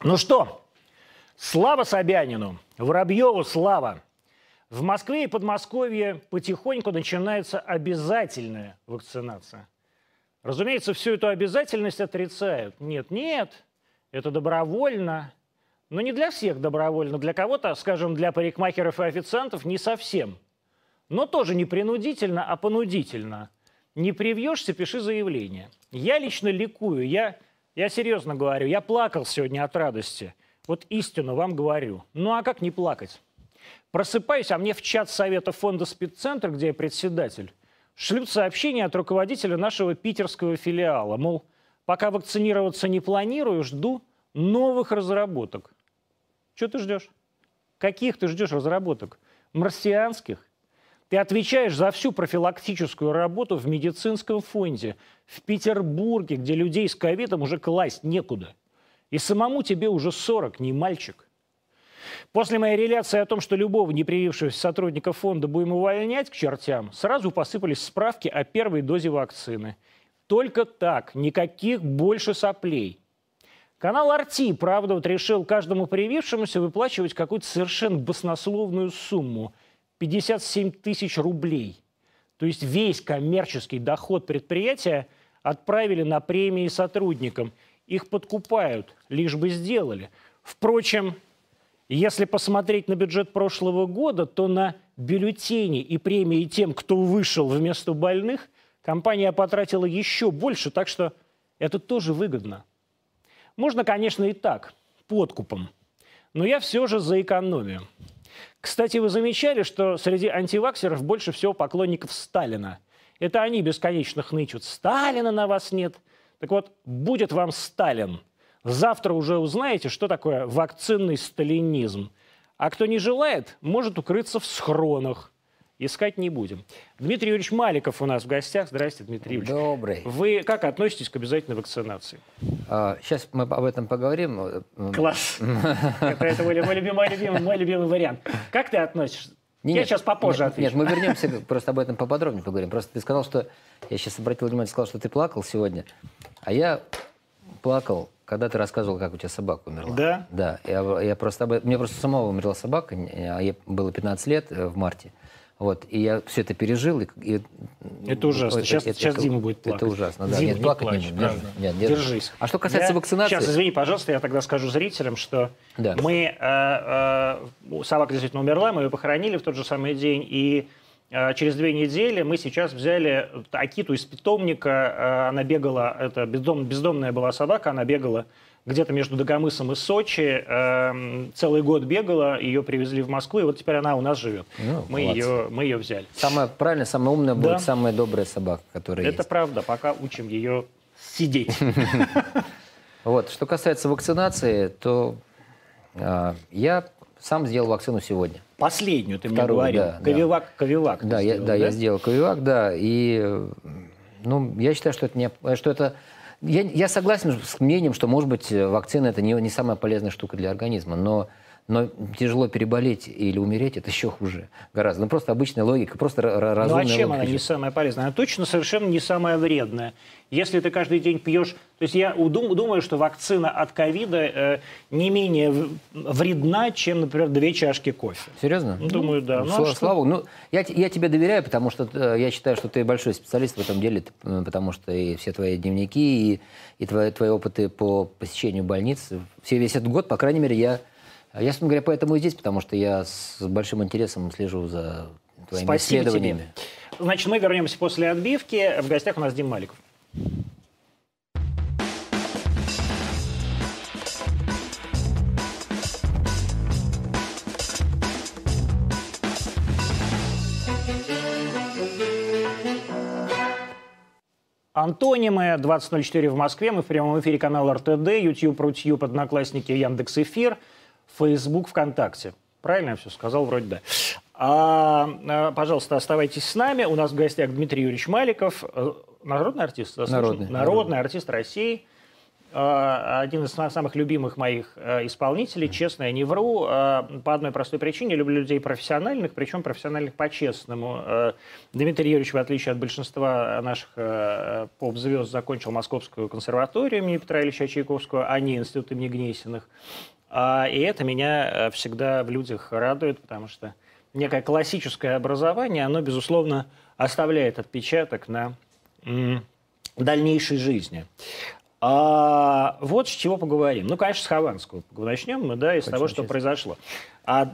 Ну что, слава Собянину, Воробьеву слава. В Москве и Подмосковье потихоньку начинается обязательная вакцинация. Разумеется, всю эту обязательность отрицают. Нет, нет, это добровольно. Но не для всех добровольно. Для кого-то, скажем, для парикмахеров и официантов не совсем. Но тоже не принудительно, а понудительно. Не привьешься, пиши заявление. Я лично ликую. Я я серьезно говорю, я плакал сегодня от радости. Вот истину вам говорю. Ну а как не плакать? Просыпаюсь, а мне в чат Совета фонда «Спеццентр», где я председатель, шлют сообщение от руководителя нашего питерского филиала. Мол, пока вакцинироваться не планирую, жду новых разработок. Что ты ждешь? Каких ты ждешь разработок? Марсианских? Ты отвечаешь за всю профилактическую работу в медицинском фонде, в Петербурге, где людей с ковидом уже класть некуда. И самому тебе уже 40, не мальчик. После моей реляции о том, что любого не привившегося сотрудника фонда будем увольнять к чертям, сразу посыпались справки о первой дозе вакцины. Только так, никаких больше соплей. Канал Арти, правда, вот решил каждому привившемуся выплачивать какую-то совершенно баснословную сумму – 57 тысяч рублей. То есть весь коммерческий доход предприятия отправили на премии сотрудникам. Их подкупают, лишь бы сделали. Впрочем, если посмотреть на бюджет прошлого года, то на бюллетени и премии тем, кто вышел вместо больных, компания потратила еще больше, так что это тоже выгодно. Можно, конечно, и так, подкупом. Но я все же за экономию. Кстати, вы замечали, что среди антиваксеров больше всего поклонников Сталина. Это они бесконечно хнычут. Сталина на вас нет. Так вот, будет вам Сталин. Завтра уже узнаете, что такое вакцинный сталинизм. А кто не желает, может укрыться в схронах – искать не будем. Дмитрий Юрьевич Маликов у нас в гостях. Здравствуйте, Дмитрий Юрьевич. Добрый. Вы как относитесь к обязательной вакцинации? А, сейчас мы об этом поговорим. Класс. Это, мой, любимый, мой, любимый, вариант. Как ты относишься? Нет, я сейчас попозже нет, отвечу. Нет, мы вернемся, просто об этом поподробнее поговорим. Просто ты сказал, что... Я сейчас обратил внимание, сказал, что ты плакал сегодня. А я плакал, когда ты рассказывал, как у тебя собака умерла. Да? Да. Я, я просто... Мне просто самого умерла собака. А ей было 15 лет э, в марте. Вот, и я все это пережил. И, и, это ужасно. Это, сейчас, это, сейчас это, Дима будет плакать. Это ужасно, да. Дима, нет, не плакать плачь, не буду. Нет, нет, Держись. А что касается я, вакцинации... Сейчас, извини, пожалуйста, я тогда скажу зрителям, что да. мы... Э, э, собака действительно умерла, мы ее похоронили в тот же самый день, и э, через две недели мы сейчас взяли Акиту из питомника, э, она бегала, это бездом, бездомная была собака, она бегала где-то между Дагомысом и Сочи. Э, целый год бегала, ее привезли в Москву, и вот теперь она у нас живет. Ну, мы, ее, мы ее взяли. Самая правильная, самая умная да. будет самая добрая собака, которая Это есть. правда, пока учим ее сидеть. Вот, что касается вакцинации, то а, я сам сделал вакцину сегодня. Последнюю ты мне говорил. Ковивак, Ковивак. Да, я, да, я сделал Ковивак, да, и ну, я считаю, что это, не, что это я, я согласен с мнением, что, может быть, вакцина – это не, не самая полезная штука для организма, но но тяжело переболеть или умереть – это еще хуже гораздо. Ну, просто обычная логика, просто разумная Ну, а чем логика. она не самая полезная? Она точно совершенно не самая вредная. Если ты каждый день пьешь... То есть я думаю, что вакцина от ковида э, не менее вредна, чем, например, две чашки кофе. Серьезно? Ну, думаю, да. Ну, слава, а слава Ну, я, я тебе доверяю, потому что э, я считаю, что ты большой специалист в этом деле, потому что и все твои дневники, и, и твои, твои опыты по посещению больниц, все, весь этот год, по крайней мере, я я, собственно говоря, поэтому и здесь, потому что я с большим интересом слежу за твоими Спасибо исследованиями. Тебе. Значит, мы вернемся после отбивки. В гостях у нас Дим Маликов. Антонимы 20.04 в Москве. Мы в прямом эфире канала РТД, YouTube, Рутьюб, Одноклассники, Яндекс Эфир. Facebook, ВКонтакте. Правильно я все сказал? Вроде да. А, а, пожалуйста, оставайтесь с нами. У нас в гостях Дмитрий Юрьевич Маликов, э, народный артист. Народный. Народный артист России. э, один из самых любимых моих э, исполнителей, честно, я не вру, э, по одной простой причине. Люблю людей профессиональных, причем профессиональных по-честному. Э, Дмитрий Юрьевич, в отличие от большинства наших поп-звезд, закончил Московскую консерваторию имени Петра Ильича Чайковского, а не институт имени Гнесиных. А, и это меня э, всегда в людях радует, потому что некое классическое образование, оно, безусловно, оставляет отпечаток на дальнейшей жизни. А, вот с чего поговорим. Ну, конечно, с Хованского начнем мы, да, из Очень того, что произошло. А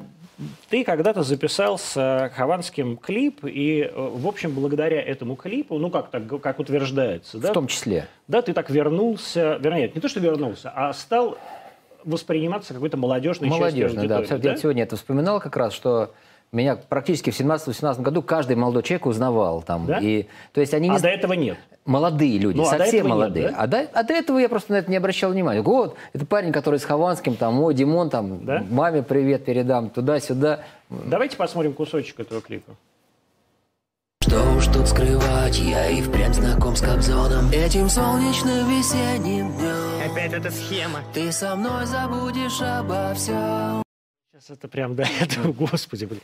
ты когда-то записал с Хованским клип, и, э, в общем, благодаря этому клипу, ну, как, так, как утверждается, да? В том числе. Да, ты так вернулся, вернее, не то, что вернулся, а стал восприниматься какой-то молодежной Молодежной, да. да. Я сегодня это вспоминал как раз, что меня практически в 17-18 году каждый молодой человек узнавал там. Да? И, то есть они не... А до этого нет? Молодые люди, ну, совсем а молодые. Нет, да? а, до, а до этого я просто на это не обращал внимания. Вот, это парень, который с Хованским, там, ой, Димон, там, да? маме привет передам, туда-сюда. Давайте посмотрим кусочек этого клипа. Что уж тут скрывать, я и впрямь знаком с Кобзоном Этим солнечным весенним днем Опять эта схема Ты со мной забудешь обо всем Сейчас это прям до этого, господи, блин.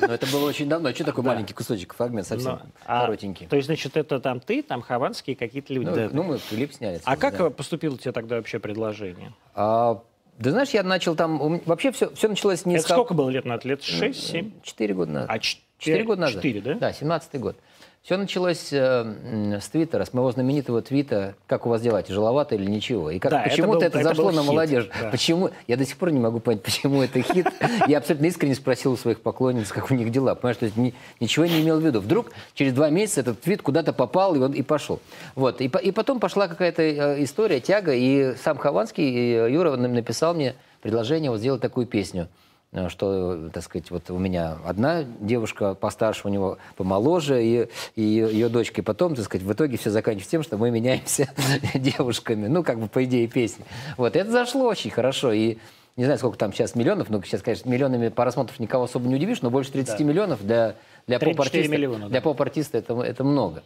Но это было очень давно. Что такой да. маленький кусочек, фрагмент совсем Но, а, коротенький? То есть, значит, это там ты, там Хованские какие-то люди. Ну, да. ну мы клип сняли. А как да. поступило тебе тогда вообще предложение? А, да знаешь, я начал там... Вообще все, все началось не Это с... сколько было лет назад? Лет 6-7? Четыре года назад. А Четыре года назад. Четыре, да? Да, семнадцатый год. Все началось э, с Твиттера, с моего знаменитого твита «Как у вас дела, тяжеловато или ничего?» И как да, почему-то это, это, зашло на хит, молодежь. Да. Почему? Я до сих пор не могу понять, почему это хит. Я абсолютно искренне спросил у своих поклонниц, как у них дела. Понимаешь, то есть ни, ничего не имел в виду. Вдруг через два месяца этот твит куда-то попал, и он и пошел. Вот. И, и потом пошла какая-то э, история, тяга, и сам Хованский, и Юра написал мне предложение вот сделать такую песню. Э, что, так сказать, вот у меня одна девушка постарше, у него помоложе, и, и ее дочка, и потом, так сказать, в итоге все заканчивается тем, что мы меняемся девушками, ну, как бы по идее песни. Вот, это зашло очень хорошо, и не знаю, сколько там сейчас миллионов, но сейчас, конечно, миллионами просмотров никого особо не удивишь, но больше 30 да. миллионов для, для поп-артиста, миллиона, для да. поп-артиста это, это много.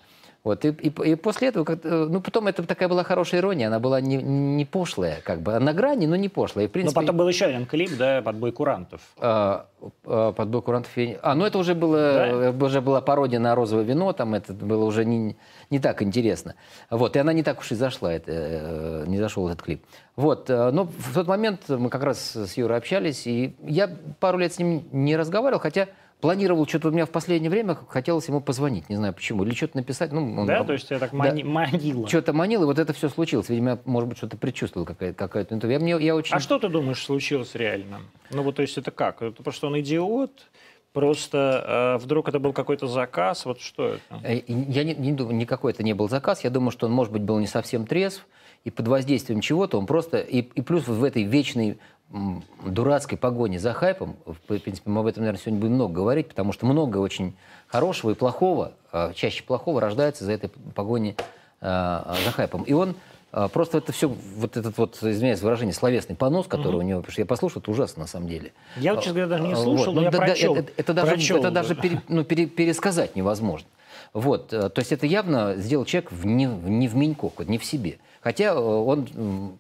Вот, и, и, и после этого, как, ну, потом это такая была хорошая ирония, она была не, не пошлая, как бы, на грани, но не пошлая. И, в принципе, но потом был еще один клип, да, «Подбой курантов». А, а, «Подбой курантов». А, ну это уже, было, да? уже была пародия на «Розовое вино», там это было уже не, не так интересно. Вот, и она не так уж и зашла, это, э, не зашел этот клип. Вот, э, но в тот момент мы как раз с Юрой общались, и я пару лет с ним не разговаривал, хотя планировал что-то у меня в последнее время, хотелось ему позвонить, не знаю почему, или что-то написать. Ну, он, да, то есть я так мани- да, манило. Что-то манил, и вот это все случилось. Видимо, может быть, что-то предчувствовал какая-то какая-то интервью. Я, мне, я очень... А что ты думаешь случилось реально? Ну вот, то есть это как? Это просто он идиот? Просто э, вдруг это был какой-то заказ? Вот что это? Э, я не, не думаю, никакой это не был заказ. Я думаю, что он, может быть, был не совсем трезв, и под воздействием чего-то он просто... И, и плюс в этой вечной дурацкой погони за хайпом, в принципе, мы об этом, наверное, сегодня будем много говорить, потому что много очень хорошего и плохого, а, чаще плохого, рождается за этой погони а, за хайпом. И он а, просто это все, вот этот вот, извиняюсь, выражение, словесный понос, который mm-hmm. у него, потому что я послушал, это ужасно на самом деле. Я, честно говоря, даже не слушал, вот. но ну, я да, прочел. Это, это, даже, прочел, это даже пере, ну, пере, пересказать невозможно. Вот, то есть это явно сделал человек в, не, не в Миньков, не в себе. Хотя э, он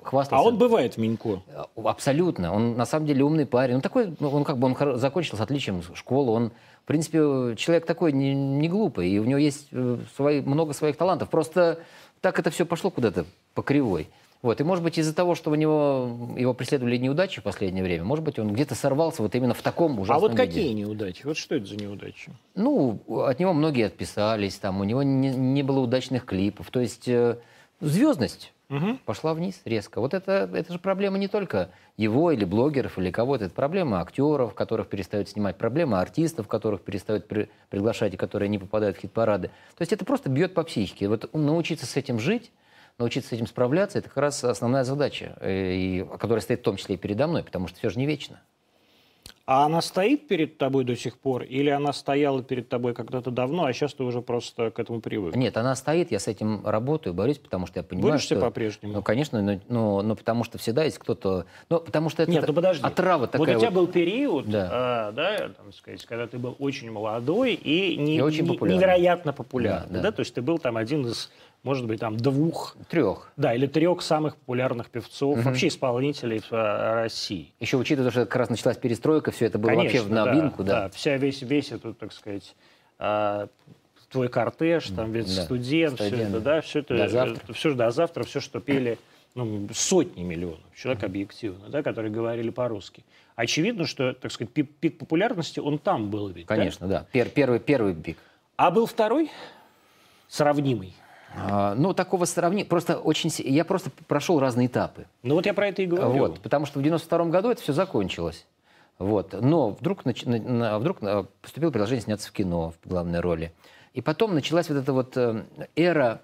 хвастался... А он бывает Минько? Э, абсолютно. Он на самом деле умный парень. Он такой, ну, он как бы он закончил с отличием школу. Он, в принципе, человек такой не, не глупый. И у него есть э, свои, много своих талантов. Просто так это все пошло куда-то по кривой. Вот. И, может быть, из-за того, что у него его преследовали неудачи в последнее время, может быть, он где-то сорвался вот именно в таком ужасном А вот виде. какие неудачи? Вот что это за неудачи? Ну, от него многие отписались, там, у него не, не было удачных клипов. То есть звездность угу. пошла вниз резко. Вот это, это же проблема не только его или блогеров, или кого-то. Это проблема актеров, которых перестают снимать, проблема артистов, которых перестают при, приглашать и которые не попадают в хит-парады. То есть это просто бьет по психике. Вот научиться с этим жить, научиться с этим справляться, это как раз основная задача, э, и, которая стоит в том числе и передо мной, потому что все же не вечно. А она стоит перед тобой до сих пор? Или она стояла перед тобой когда-то давно, а сейчас ты уже просто к этому привык? Нет, она стоит, я с этим работаю, борюсь, потому что я понимаю, Борешься что... по-прежнему? Ну, конечно, но, но, но потому что всегда есть кто-то... Ну, потому что это Нет, ну подожди. отрава такая Вот у тебя вот... был период, да. а, да, там сказать, когда ты был очень молодой и, не, и очень не, популярный. невероятно популярный. Да, да. Да? То есть ты был там один из может быть, там двух, Трех. да, или трех самых популярных певцов, вообще исполнителей э, России. Еще учитывая, что как раз началась перестройка, все это было вообще в да, новинку, да. Вся весь, весь этот, так сказать, а, твой кортеж, там ведь Да, студент, все студент. это, да, все это, До завтра. это все до завтра, все, что пели ну, сотни миллионов человек объективно, да, которые говорили по-русски. Очевидно, что, так сказать, пик, пик популярности, он там был ведь, да? Конечно, да. Пер- первый, первый пик. А был второй, сравнимый. А, ну, такого сравнения... Просто очень... Я просто прошел разные этапы. Ну вот я про это и говорю. Вот, потому что в 92 году это все закончилось. Вот. Но вдруг, нач- на- на- вдруг э, поступило предложение сняться в кино в главной роли. И потом началась вот эта вот э, эра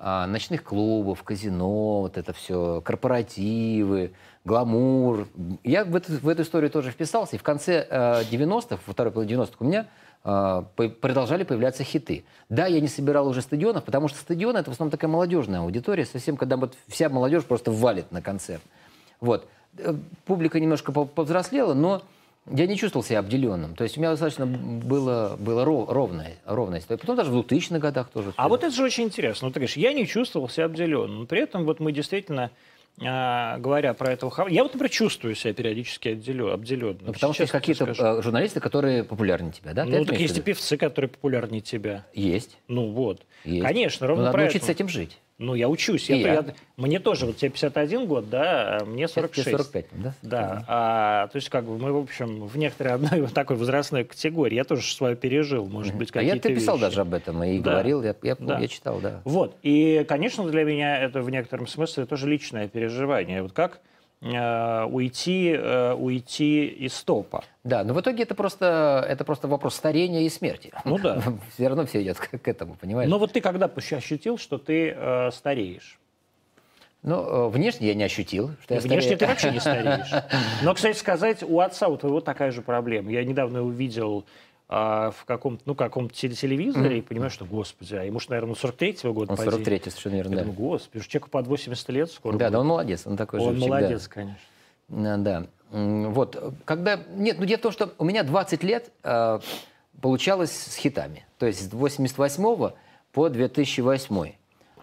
а, ночных клубов, казино, вот это все, корпоративы, гламур. Я в эту, в эту историю тоже вписался. И в конце э, 90-х, во второй половине 90-х у меня э, продолжали появляться хиты. Да, я не собирал уже стадионов, потому что стадион это в основном такая молодежная аудитория, совсем когда вот вся молодежь просто валит на концерт. Вот. Э, Публика немножко по- повзрослела, но я не чувствовал себя обделенным. То есть у меня достаточно было, было ров- ровная, ровная история. Потом даже в 2000-х годах тоже. А вот это же очень интересно. Ну, ты говоришь, я не чувствовал себя обделенным. При этом вот мы действительно, а, говоря про этого... хав- Я вот, например, чувствую себя периодически отделё- обделенным. Ну, потому что есть какие-то скажу. э, журналисты, которые популярнее тебя, да? Ты Ну, так есть и певцы, которые популярнее тебя. Есть. Ну, вот. есть. Конечно, Но ровно надо про научиться с этим жить. Ну, я учусь. И Я- я. я- Мне тоже, вот тебе 51 год, да, а мне 46. Тебе 45, да? Да, а, то есть как бы мы, в общем, в некоторой одной вот такой возрастной категории. Я тоже свое пережил, может быть, А какие-то я ты писал вещи. даже об этом и Да. говорил, я, я, Да. я читал, да. Вот, и, конечно, для меня это в некотором смысле тоже личное переживание. Вот как уйти, э, уйти из топа? Да, но в итоге это просто, это просто вопрос старения и смерти. Ну да. Все равно все идет к, к этому, понимаешь? Но вот ты когда ощутил, что ты э, стареешь? Ну, э, внешне я не ощутил, что я Внешне старею. ты вообще не стареешь. Но, кстати сказать, у отца у твоего такая же проблема. Я недавно увидел а, в каком-то, ну, каком-то теле- телевизоре и понимаю, что, господи, а ему же, наверное, 43-го года Он поди. 43 совершенно верно, да. думаю, господи, человеку под 80 лет скоро Да, будет. да, он молодец, он такой Он живчик, да. молодец, конечно. А, Да. М, Вот. Когда... Нет, ну дело в том, что у меня 20 лет э, получалось с хитами. То есть с 88 по 2008.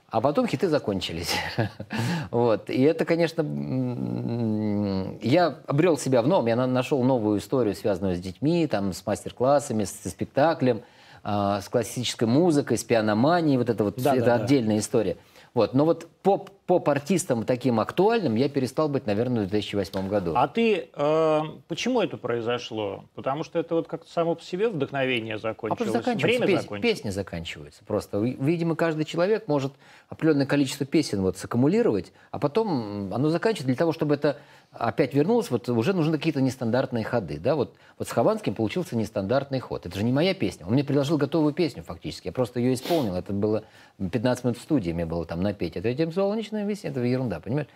А потом хиты закончились. вот. И это, конечно, я обрел себя в новом. Я на- нашел новую историю, связанную с детьми, там, с мастер-классами, с, со спектаклем, а, с классической музыкой, с пианоманией. Вот это вот Да, это да, да. отдельная история. Вот. Но вот поп, поп-артистом таким актуальным я перестал быть, наверное, в 2008 году. А ты, э, почему это произошло? Потому что это вот как-то само по себе вдохновение А закончилось, просто заканчивается, время пес- закончилось. песни заканчиваются просто. Ви- Видимо, каждый человек может определенное количество песен вот саккумулировать, а потом оно заканчивается для того, чтобы это опять вернулось, вот уже нужны какие-то нестандартные ходы. Да? Вот, вот с Хованским получился нестандартный ход. Это же не моя песня. Он мне предложил готовую песню фактически. Я просто ее исполнил. Это было 15 минут в студии мне было там напеть. Это этим солнечная весенняя, это ерунда, понимаешь?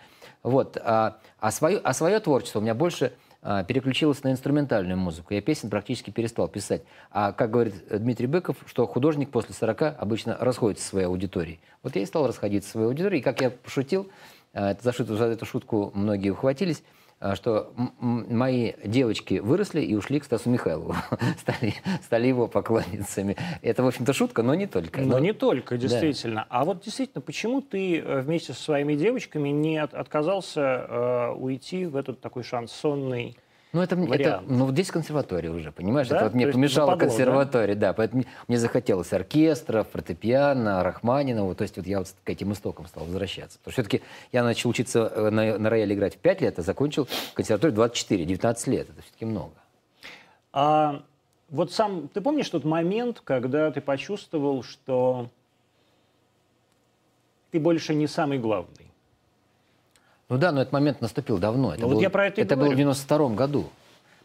Вот. А, а, свое, а свое творчество у меня больше а, переключилось на инструментальную музыку. Я песен практически перестал писать. А как говорит э, Дмитрий Быков, что художник после 40 обычно расходится со своей аудиторией. Вот я и стал расходиться со своей аудиторией. И как я пошутил, а, это за, за эту шутку многие ухватились, что м- м- мои девочки выросли и ушли к Стасу Михайлову. стали, стали его поклонницами. Это, в общем-то, шутка, но не только. Но Но- не только, действительно. А вот действительно, почему ты э, вместе со своими девочками не от- отказался э, уйти в этот такой шансонный... Ну, это, это, ну, здесь консерватория уже, понимаешь? Да? Это вот мне То помешала западло, да? консерватория, да? Поэтому мне- мне захотелось оркестра, фортепиано, Рахманинова. То есть вот я вот к этим истокам стал возвращаться. Потому что все-таки я начал учиться э, на, на рояле играть в 5 лет, а закончил консерваторию 24, 19 лет. Это все-таки много. А вот сам, ты помнишь тот момент, когда ты почувствовал, что ты больше не самый главный? Ну да, но этот момент наступил давно. Это Ну вот был- я про это Это было в говорю. 92 году.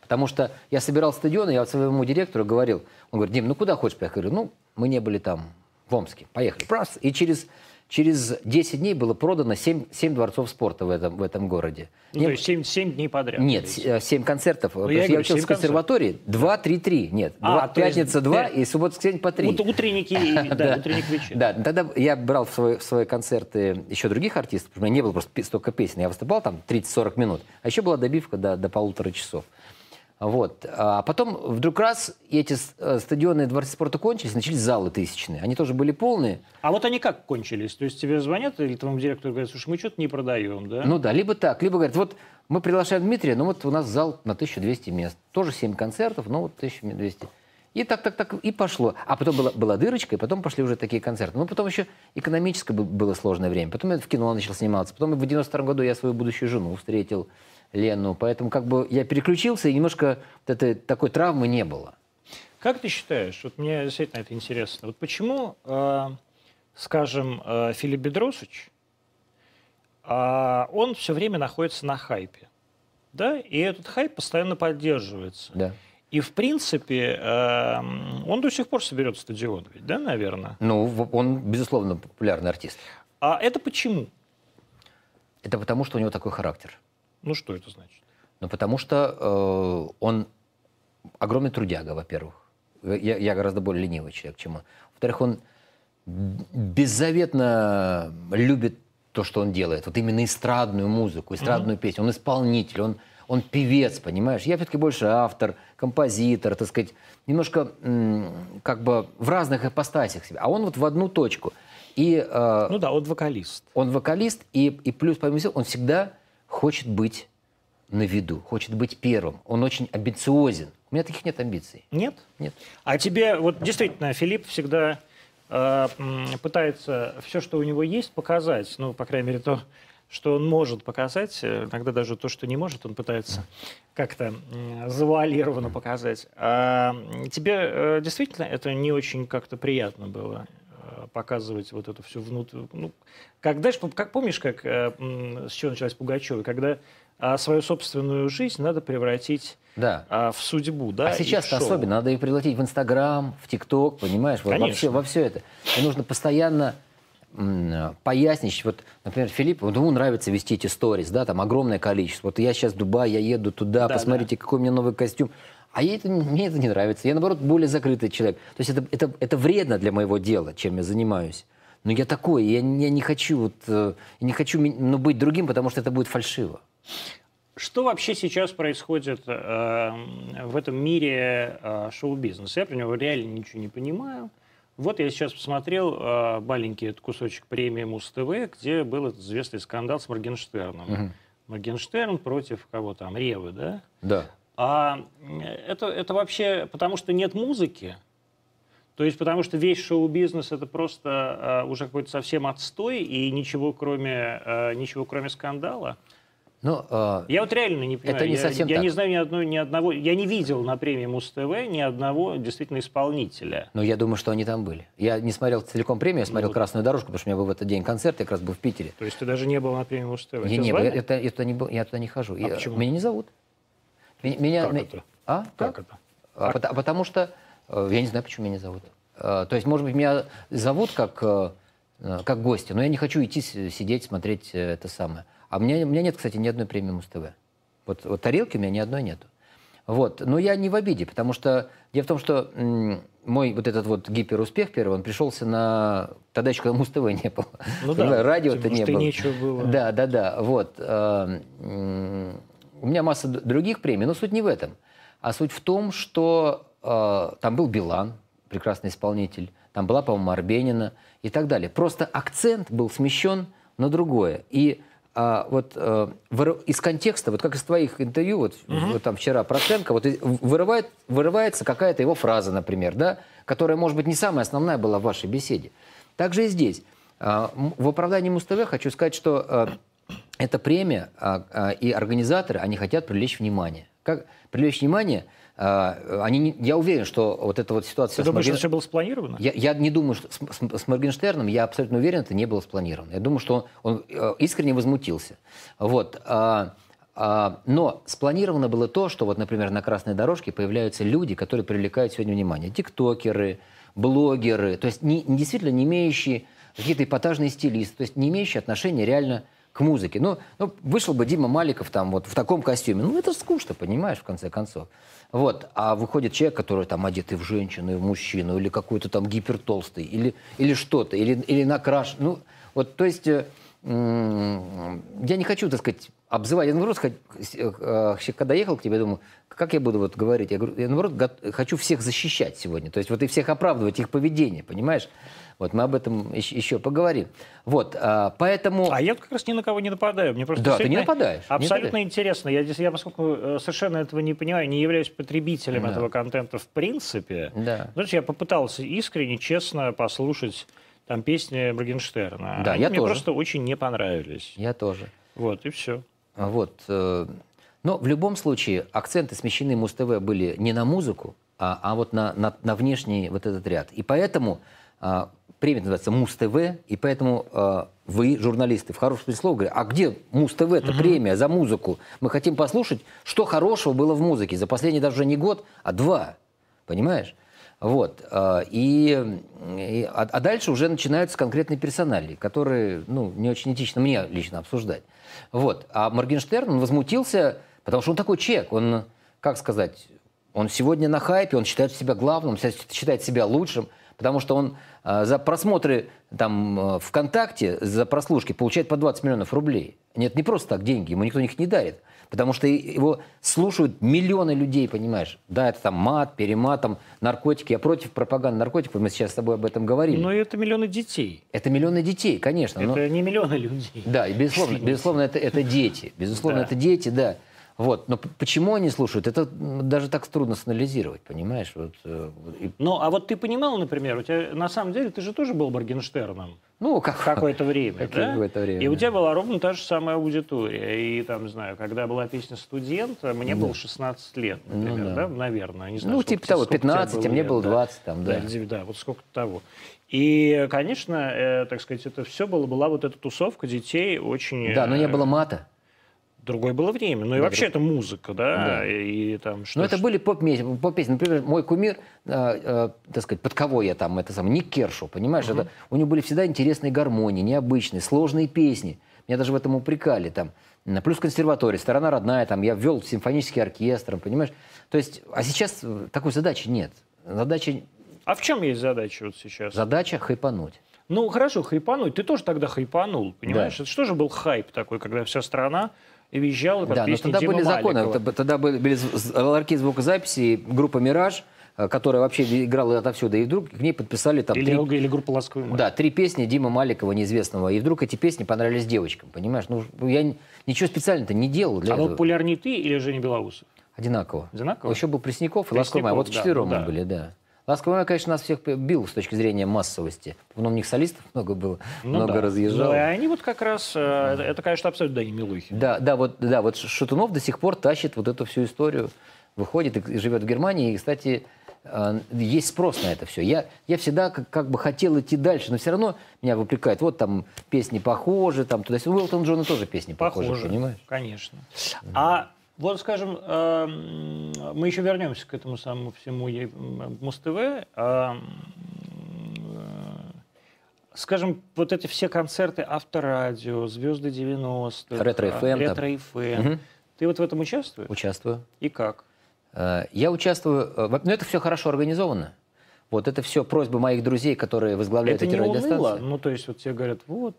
Потому что я собирал стадион, и я вот своему директору говорил, он говорит, Дим, ну куда хочешь поехать? Я говорю, ну, мы не были там, в Омске, поехали. Раз. И через, через 10 дней было продано 7, 7 дворцов спорта в этом, в этом городе. Ну, Не- то есть 7, дней подряд. Нет, или- 7 концертов. То Ну, я говорю, я учился в консерватории, 2, 3, 3. Нет, А, два- то есть пятница 2 пять- и суббота, воскресенье по 3. Ут- утренники, да, утренник вечер. Да, тогда я брал в свои, в свои концерты еще других артистов, у меня не было просто столько песен. Я выступал там 30-40 минут, а еще была добивка до, до полутора часов. Вот. А потом вдруг раз, и эти э, стадионы дворцы спорта кончились, начались залы тысячные. Они тоже были полные. А вот они как кончились? То есть тебе звонят или твоему директору говорят, слушай, мы что-то не продаем, да? Ну да, либо так, либо говорят, вот мы приглашаем Дмитрия, но вот у нас зал на 1200 мест. Тоже 7 концертов, но вот 1200. И так, так, так, и пошло. А потом была, была дырочка, и потом пошли уже такие концерты. Ну, потом еще экономическое бы- было сложное время. Потом я в кино начал сниматься. Потом в 92 году я свою будущую жену встретил, Лену. Поэтому как бы я переключился, и немножко вот этой такой травмы не было. Как ты считаешь, вот мне действительно это интересно, вот почему, э, скажем, э, Филипп Бедросович, а, он все время находится на хайпе, да, и этот хайп постоянно поддерживается. Да. И, в принципе, э, он до сих пор соберет стадион, ведь, да, наверное? Ну, он, безусловно, популярный артист. А это почему? Это потому, что у него такой характер. Ну, что это значит? Ну, потому что э, он огромный трудяга, во-первых. Я, я гораздо более ленивый человек, чем он. Во-вторых, он беззаветно любит то, что он делает. Вот именно эстрадную музыку, эстрадную песню. Он исполнитель, он, он певец, понимаешь? Я все-таки больше автор, композитор, так сказать, немножко как бы в разных ипостасях себя. А он вот в одну точку. И э, Ну да, он вокалист. он вокалист, и, и плюс, помимо всего, он всегда хочет быть на виду, хочет быть первым. Он очень амбициозен. У меня таких нет амбиций. Нет? Нет. А тебе, вот действительно, Филипп всегда э, пытается все, что у него есть, показать. Ну, по крайней мере, то, что он может показать. Э, Иногда даже то, что не может, он пытается как-то завуалированно показать. А тебе э, действительно это не очень как-то приятно было показывать вот эту всю внутрь... Ну, как, знаешь, как, помнишь, как, э, с чего началась Пугачева? Когда а, свою собственную жизнь надо превратить Да. а, в судьбу, да? а шоу. особенно надо их превратить в Инстаграм, в ТикТок, понимаешь? Вот во, все, во все это. И нужно постоянно м, пояснить. Вот, например, Филипп, вот ему нравится вести эти сторис, да, там огромное количество. Вот я сейчас в Дубай, я еду туда, Да, посмотрите, какой у меня новый костюм. А я это, мне это не нравится. Я, наоборот, более закрытый человек. То есть это, это, это вредно для моего дела, чем я занимаюсь. Но я такой, я, не- я не хочу, вот, э, я не хочу ну, быть другим, потому что это будет фальшиво. Что вообще сейчас происходит э, в этом мире э, шоу-бизнеса? Я про него реально ничего не понимаю. Вот я сейчас посмотрел э, маленький этот кусочек премии Муз-ТВ, где был этот известный скандал с Моргенштерном. Моргенштерн против кого там? Ревы, да? Да. А это, это вообще потому, что нет музыки? То есть потому что весь шоу-бизнес это просто э, уже какой-то совсем отстой и ничего кроме, э, ничего кроме скандала? Ну, э, Я вот реально не понимаю. Это не я, совсем я так. не знаю ни, одной, ни одного, я не видел на премии Муз-ТВ ни одного действительно исполнителя. Но я думаю, что они там были. Я не смотрел целиком премию, я смотрел вот. «Красную дорожку», потому что у меня был в этот день концерт, я как раз был в Питере. То есть ты даже не был на премии Муз-ТВ? Тебя не, я, это, я туда не был, я туда не хожу. Я- почему? Меня не зовут. Меня, Как это? А? Как это? А, пота- потому что э, я не знаю, почему меня не зовут. Э, То есть, может быть, меня зовут как, э, как гостя, но я не хочу идти сидеть, смотреть это самое. А у меня, у меня нет, кстати, ни одной премии Муз-ТВ. Вот, вот тарелки у меня ни одной нету. Вот. Но я не в обиде, потому что дело в том, что мой вот этот вот гиперуспех первый, он пришелся на... Тогда еще когда Муз-ТВ не было. Ну да, радио-то не было. нечего было. Да, да, да. Вот. Э, У меня масса других премий, но суть не в этом. А суть в том, что э, там был Билан, прекрасный исполнитель, там была, по-моему, Арбенина и так далее. Просто акцент был смещен на другое. И а, вот э, выр- из контекста, вот как из твоих интервью, вот, вот там вчера Проценко, вот вырывает, вырывается какая-то его фраза, например, да, которая, может быть, не самая основная была в вашей беседе. Также и здесь. М- В оправдании Муз-ТВ хочу сказать, что э, эта премия а, а, и организаторы, они хотят привлечь внимание. Как привлечь внимание? а, они, не- я уверен, что вот эта вот ситуация... Ты с думаешь, Морген- это все было спланировано? я, я не думаю, что с, с- с Моргенштерном, я абсолютно уверен, это не было спланировано. Я думаю, что он, он, э, искренне возмутился. Вот. а, а, но спланировано было то, что вот, например, на красной дорожке появляются люди, которые привлекают сегодня внимание. Тиктокеры, блогеры, то есть не действительно не имеющие какие-то эпатажные стилисты, то есть не имеющие отношения реально к музыке. Ну, ну, вышел бы Дима Маликов там вот в таком костюме. Ну, это скучно, понимаешь, в конце концов. Вот. А выходит человек, который там одет и в женщину, и в мужчину, или какой-то там гипертолстый, или, или что-то, или, или накрашен. Ну, вот, то есть, э, м, я не хочу, так сказать, обзывать. Я, наоборот, с- э, э, когда ехал к тебе, думаю, как я буду вот говорить? Я говорю, я, наоборот, хочу всех защищать сегодня. То есть вот и всех оправдывать, их поведение, понимаешь? Вот мы об этом еще, поговорим. Вот, а, поэтому... А я как раз ни на кого не нападаю. Мне просто Да, ты не нападаешь, не Абсолютно нападаешь. интересно. Я, я поскольку э, совершенно этого не понимаю, не являюсь потребителем Да. этого контента в принципе, Да. знаешь, я попытался искренне, честно послушать там песни Моргенштерна. Да, Они я мне тоже. просто очень не понравились. Я тоже. Вот, и все. А Вот. э, Но в любом случае акценты смещены Муз-ТВ были не на музыку, а, а вот на, на, на внешний вот этот ряд. И поэтому премия называется Муз-ТВ, и поэтому а, вы, журналисты, в хорошем смысле слова, говорите, а где Муз-ТВ, это премия за музыку? Мы хотим послушать, что хорошего было в музыке за последний даже не год, а два. Понимаешь? Вот. а, И, и- а, а дальше уже начинаются конкретные персонали, которые, ну, не очень этично мне лично обсуждать. Вот. А Моргенштерн, он возмутился, потому что он такой человек, он, как сказать, он сегодня на хайпе, он считает себя главным, считает себя лучшим, потому что он а, за просмотры там а, ВКонтакте, за прослушки получает по 20 миллионов рублей. Нет, не просто так деньги, ему никто их не дарит. Потому что его слушают миллионы людей, понимаешь? Да, это там мат, перемат, там, наркотики. Я против пропаганды наркотиков, мы сейчас с тобой об этом говорили. Но это миллионы детей. Это миллионы детей, конечно. но- Это не миллионы людей. да, и безусловно, безусловно это, это дети. Безусловно, Да. это дети, да. Вот. Но почему они слушают, это даже так трудно санализировать, понимаешь? Вот, э, и- Ну, а вот ты понимал, например, у тебя на самом деле ты же тоже был Моргенштерном. ну, как... какое-то время, Как да? какое-то время, И у да. тебя была ровно та же самая аудитория. И там, знаю, когда была песня «Студент», мне было 16 лет, например, Ну да. да. Наверное. Не знаю, Ну, типа того, сколько тебе 15, а было мне лет, было да. 20 там, да. девять, Да, вот сколько того. И, конечно, э, так сказать, это все было, была вот эта тусовка детей очень... Да, но не э, было мата. Другое было время. Ну и Да, вообще это музыка, да? Да. И, и там что Но это были поп-песни. поп-песни. Например, мой кумир, э, э, так сказать, под кого я там, это сам, Ник Кершу, понимаешь? Это, у него были всегда интересные гармонии, необычные, сложные песни. Меня даже в этом упрекали. Там. Плюс консерватория, сторона родная, там, я ввел симфонический оркестр, понимаешь? То есть, а сейчас э, такой задачи нет. Задача, А в чем есть задача вот сейчас? задача хайпануть. Ну, хорошо, хайпануть. Ты тоже тогда хайпанул, понимаешь? Да. Это что же был хайп такой, когда вся страна визжала под Да, но песни тогда Димы были законы. Маликова? Тогда были, были ларьки звукозаписи, и группа «Мираж», э, которая вообще играла отовсюду, и вдруг к ней подписали там Или, три- или группа «Ласковый май». Да, три песни Димы Маликова, неизвестного. И вдруг эти песни понравились девочкам, понимаешь? Ну, я н- ничего специально-то не делал для А этого. популярнее ты или Женя Белоусов? Одинаково. Одинаково? Еще был Пресняков и Ласковый Май. Вот Пресняков, да, четвером ну мы да. были, да. Ласковый Май, конечно, нас всех бил с точки зрения массовости. Но у них солистов много было, Ну много да. разъезжало. Ну, и они вот как раз... э, Это, это, конечно, абсолютно Даня Милухин. Да, да, вот, да, вот Шатунов до сих пор тащит вот эту всю историю, выходит и, живет в Германии. И, кстати, э, есть спрос на это все. Я, я всегда как, как бы хотел идти дальше, но все равно меня выпрекают. Вот там песни похожи, там туда У Элтона Джона тоже песни похожи, Похоже, понимаешь? конечно. А вот, скажем, эм, мы еще вернемся к этому самому всему Муз-ТВ. А, м, э, Скажем, вот эти все концерты Авторадио, Звезды 90-х, Ретро а, FM там. Ретро FM. Мгм. Ты вот в этом участвуешь? Участвую. И как? Э, Я участвую, э, но это все хорошо организовано. Вот это все просьбы моих друзей, которые возглавляют Это эти не уныло? радиостанции. Ну, то есть вот тебе говорят, вот,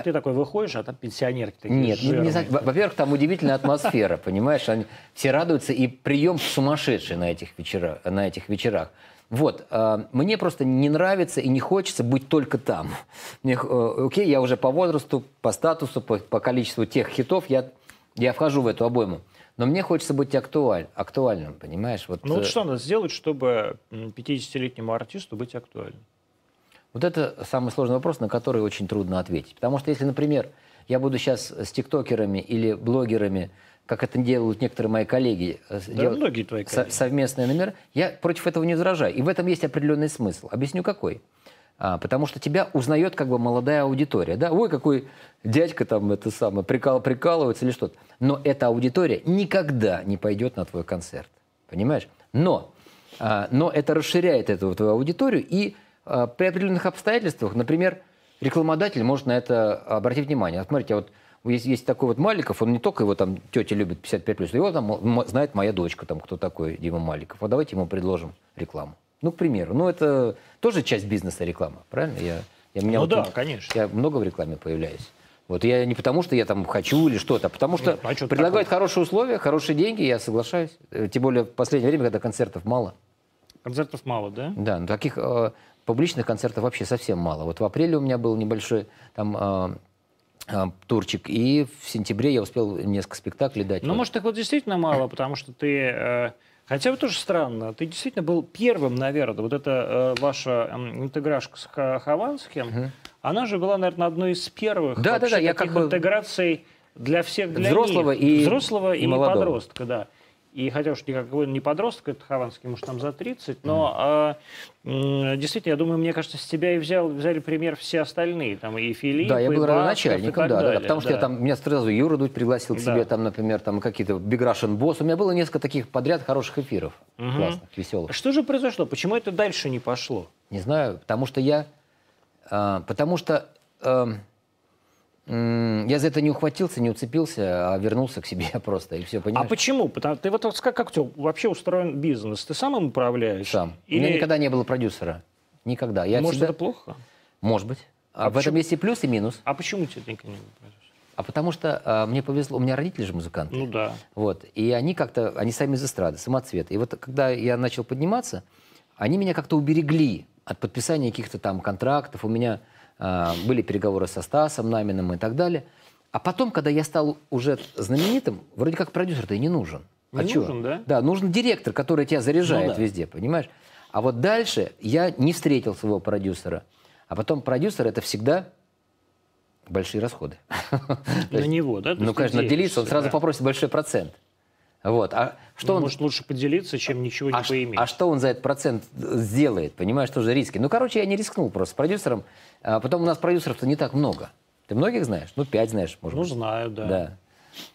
и ты такой выходишь, а там пенсионерки такие Нет, не- не жирные. знаю. Во- во-первых, там удивительная атмосфера, понимаешь? Они все радуются, и прием сумасшедший на этих, вечера, на этих вечерах. Вот, э, мне просто не нравится и не хочется быть только там. Мне, э, окей, я уже по возрасту, по статусу, по, по количеству тех хитов, я, я вхожу в эту обойму. Но мне хочется быть актуаль, актуальным, понимаешь? Вот, Ну вот э, что надо сделать, чтобы м, 50-летнему артисту быть актуальным? Вот это самый сложный вопрос, на который очень трудно ответить. Потому что если, например, я буду сейчас с тиктокерами или блогерами, как это делают некоторые мои коллеги, э, Да, многие твои коллеги. совместные номера, я против этого не возражаю. И в этом есть определенный смысл. Объясню какой. А, потому что тебя узнает как бы молодая аудитория. Да? Ой, какой дядька там это самое, прикал, прикалывается или что-то. Но эта аудитория никогда не пойдет на твой концерт. Понимаешь? Но, а, но это расширяет эту твою аудиторию, и при определенных обстоятельствах, например, рекламодатель может на это обратить внимание. Вот смотрите, вот есть, есть такой вот Маликов, он не только его там тетя любит 55+, его там знает моя дочка, там кто такой Дима Маликов. Вот давайте ему предложим рекламу. Ну, к примеру. Ну, это тоже часть бизнеса реклама, правильно? Я, я, меня Ну вот да, конечно. Я много в рекламе появляюсь. Вот я не потому, что я там хочу или что-то, а потому что Нет, ну а что предлагают хорошие условия, хорошие деньги, я соглашаюсь. Э, Тем более в последнее время, когда концертов мало. Концертов мало, да? Да, ну, таких э, публичных концертов вообще совсем мало. Вот в апреле у меня был небольшой там э, э, турчик, и в сентябре я успел несколько спектаклей дать. Ну, Вот. может, их вот действительно мало, потому что ты... э, хотя бы тоже странно, ты действительно был первым, наверное, вот эта э, ваша м, интеграшка с Хованским, она же была, наверное, одной из первых Да, да, вообще да, я таких как бы- интеграций для всех, для Взрослого них. и- Взрослого и и, молодого. подростка, да. И хотя уж никакой не подросток, это Хованский, может, там за 30, но м, действительно, я думаю, мне кажется, с тебя и взял, взяли пример все остальные, там и Филипп, Да, я был родоначальником, да, да, да, далее, потому что я да. там, меня сразу Юра Дудь пригласил к Да. себе, там, например, там какие-то Big Russian Boss. У меня было несколько таких подряд хороших эфиров, Мгм. классных, веселых. Что же произошло? Почему это дальше не пошло? Не знаю, потому что я, а, потому что м, я за это не ухватился, не уцепился, а вернулся к себе просто, и все, А понимаешь? почему? Потому, ты вот как, как у тебя вообще устроен бизнес? Ты сам им управляешь? Сам. У Или, меня никогда не было продюсера. Никогда. Я может, всегда- это плохо? Может быть. А, А в этом есть и плюс, и минус. А почему тебе никогда не продюсер? А потому что а, мне повезло, у меня родители же музыканты. Ну да. Вот. И они как-то, они сами из эстрады, самоцветы. И вот когда я начал подниматься, они меня как-то уберегли от подписания каких-то там контрактов. У меня а, были переговоры со Стасом Наминым и так далее. А потом, когда я стал уже знаменитым, вроде как продюсер-то и не нужен. а Не чё? нужен, да? Да, нужен директор, который тебя заряжает Ну да. везде, понимаешь? А вот дальше я не встретил своего продюсера. А потом продюсер это всегда большие расходы. На него, да? Ну, конечно, делиться, он делишься, сразу да. попросит большой процент. Вот. А что Ну, он... Может, лучше поделиться, чем ничего не а, поиметь. а что он за этот процент сделает? Понимаешь, тоже риски. Ну, короче, я не рискнул просто с продюсером. А потом у нас продюсеров-то не так много. Ты многих знаешь? Ну, пять знаешь, может Ну, быть. знаю, да. Да.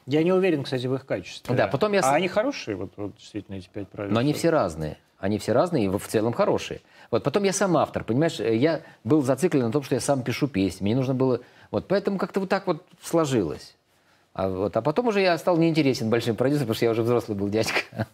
Я не уверен, кстати, в их качестве. Да, потом я А они хорошие, вот, вот действительно, эти пять продюсеров? Но они все разные. Они все разные и в целом хорошие. Вот потом я сам автор, понимаешь? Я был зациклен на том, что я сам пишу песни. Мне нужно было... Вот поэтому как-то вот так вот сложилось. А, вот, а потом уже я стал неинтересен большим продюсером, потому что я уже взрослый был дядька.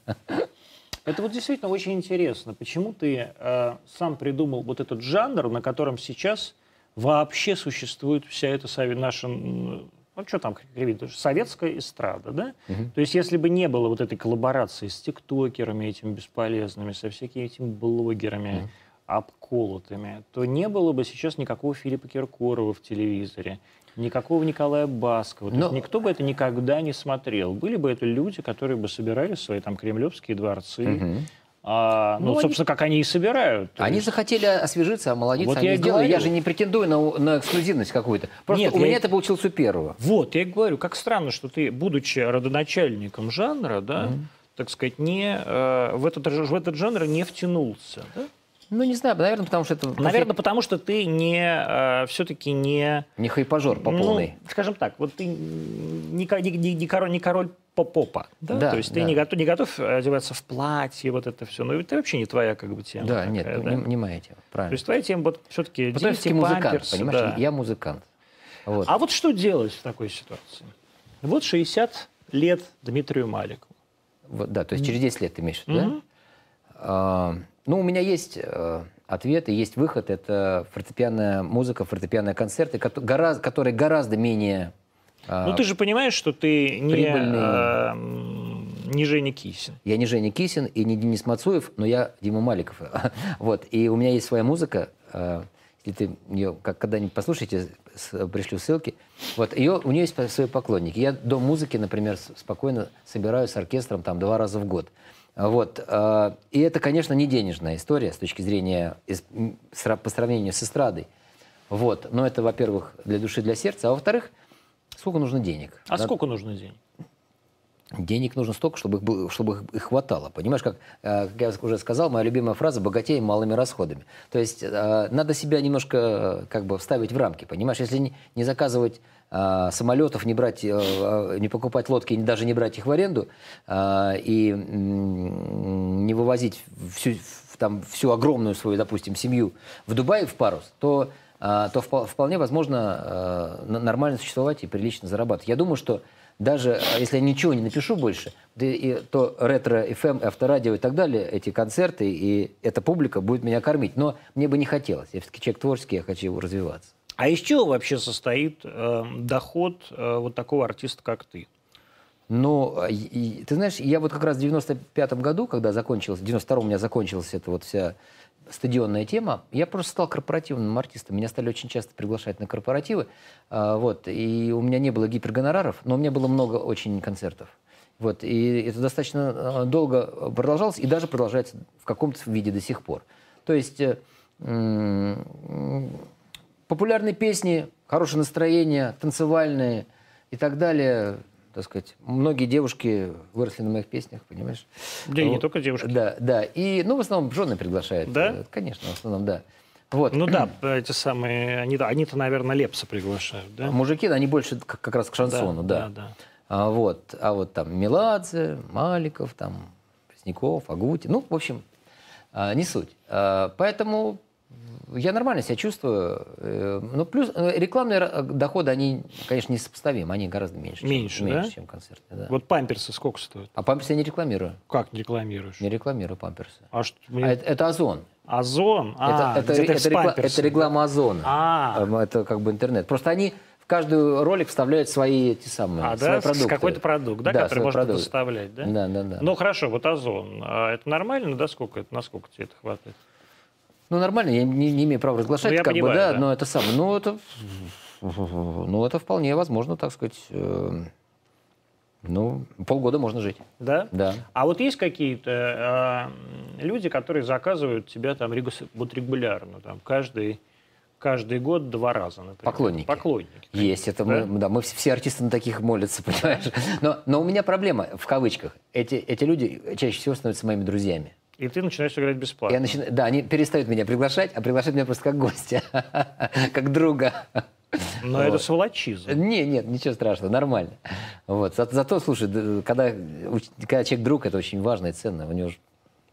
Это вот действительно очень интересно. Почему ты э, сам придумал вот этот жанр, на котором сейчас вообще существует вся эта наша, ну что там кривить, советская эстрада, да? То есть если бы не было вот этой коллаборации с тиктокерами этими бесполезными, со всякими этими блогерами обколотыми, то не было бы сейчас никакого Филиппа Киркорова в телевизоре, никакого Николая Баскова. То есть Но- никто бы это никогда не смотрел. Были бы это люди, которые бы собирали свои там кремлевские дворцы, а, ну, Ну, они- собственно, как они и собирают. Они есть- захотели освежиться, омолодиться, Вот они я сделали. Я же не претендую на, на эксклюзивность какую-то. Просто Нет, у я меня это получилось у первого. Вот, я и говорю, как странно, что ты, будучи родоначальником жанра, да, так сказать, не, э, в, этот, в этот жанр не втянулся. да? Ну, не знаю, наверное, потому что это... Наверное, потому что ты не, все-таки не... Не хайпажор по ну, полной. скажем так, вот ты не, не, не- не король, не король попа, да? Да, То есть ты да. не готов, не готов одеваться в платье, вот это все. Ну, это вообще не твоя как бы тема. Да, такая, нет, ну, да? Не, не моя тема, То правильно. есть твоя тема вот все-таки я музыкант, понимаешь? Я музыкант. Вот. А вот что делать в такой ситуации? Вот 60 лет Дмитрию Маликову. Вот, да, то есть через 10 лет ты имеешь в виду, да? Ну, у меня есть э, ответ и есть выход. Это фортепианная музыка, фортепианные концерты, кото- гораздо, которые гораздо менее... а, Ну, ты же понимаешь, что ты не, прибыльный. э, не Женя Кисин. Я не Женя Кисин и не Денис Мацуев, но я Дима Маликов. вот. И у меня есть своя музыка. э, Если ты ее как когда-нибудь послушаете, с- пришлю ссылки. Вот. Ее, у нее есть свои поклонники. Я дом музыки, например, спокойно собираю с оркестром там два раза в год. Вот. э, И это, конечно, не денежная история с точки зрения, по сравнению с эстрадой. Вот. Но это, во-первых, для души, для сердца. А во-вторых, сколько нужно денег? А Надо- сколько нужно денег? Денег нужно столько, чтобы их, было- чтобы их- хватало. Понимаешь, как, э, как я уже сказал, моя любимая фраза «богатеем малыми расходами». То есть э, надо себя немножко как бы вставить в рамки, понимаешь? Если не, заказывать самолетов, не брать, э, э, не покупать лодки, даже не брать их в аренду э, и не вывозить всю, там, всю огромную свою, допустим, семью в Дубай в парус, то, э, то впо- вполне возможно э, нормально существовать и прилично зарабатывать. Я думаю, что даже э, если я ничего не напишу больше, то ретро, FM, авторадио и так далее, эти концерты и эта публика будет меня кормить. Но мне бы не хотелось. Я все-таки человек творческий, я хочу развиваться. А из чего вообще состоит э, доход э, вот такого артиста, как ты? Ну, и- и ты знаешь, я вот как раз в 95-м году, когда закончилась, в 92-м у меня закончилась эта вот вся стадионная тема, я просто стал корпоративным артистом. Меня стали очень часто приглашать на корпоративы. А, вот, и у меня не было гипергонораров, но у меня было много очень концертов. Вот, и это достаточно э, долго продолжалось, и даже продолжается в каком-то виде до сих пор. То есть э, м, популярные песни, хорошее настроение, танцевальные и так далее. Так сказать, многие девушки выросли на моих песнях, понимаешь? Да и не только девушки. Да, да. И, ну, в основном жены приглашают. Да? Э, Конечно, в основном, да. Вот. Ну да, эти самые, они, они-то, наверное, Лепса приглашают, да? Мужики, они больше как, как раз к шансону, да. да, да. А, вот, а вот там Меладзе, Маликов, там, Пресняков, Агути, ну, в общем, а, не суть. А, поэтому я нормально себя чувствую. Э, Ну, плюс э, рекламные ра- доходы, они, конечно, несопоставимы, они гораздо меньше, чем- Меньше, да? меньше чем концертные. Да. Вот памперсы сколько стоят? А памперсы я не рекламирую. Как не рекламируешь? Не рекламирую памперсы. А что? А мне- это, это Озон. Озон? А, это, это, это с рекла- это реклама Озона. А. Эм, Это как бы интернет. Просто они в каждый ролик вставляют свои эти самые А, свои да? Продукты. Какой-то продукт, да, который свой можно продукт. доставлять, да? Да, да, да. Ну хорошо, вот Озон. А это нормально? Да, сколько это? Насколько тебе это хватает? Ну, нормально, я не, не имею права разглашать, Ну, как бы, понимаю, да, да. но это самое. Ну, это, ну, это вполне возможно, так сказать. э, ну, полгода можно жить. Да? Да. А вот есть какие-то э, люди, которые заказывают тебя там вот регулярно, там каждый, каждый год два раза, например? Поклонники. Поклонники. Есть, это Да? мы, да, мы все, все артисты на таких молятся, понимаешь? Но, но у меня проблема, в кавычках. Эти, эти люди чаще всего становятся моими друзьями. И ты начинаешь играть бесплатно. Я начинаю, да, они перестают меня приглашать, а приглашают меня просто как гостя, как друга. Но это Вот. сволочизм. Не, нет, ничего страшного, нормально. Вот. За- Зато, слушай, когда, когда человек друг, это очень важно и ценно. У него ж-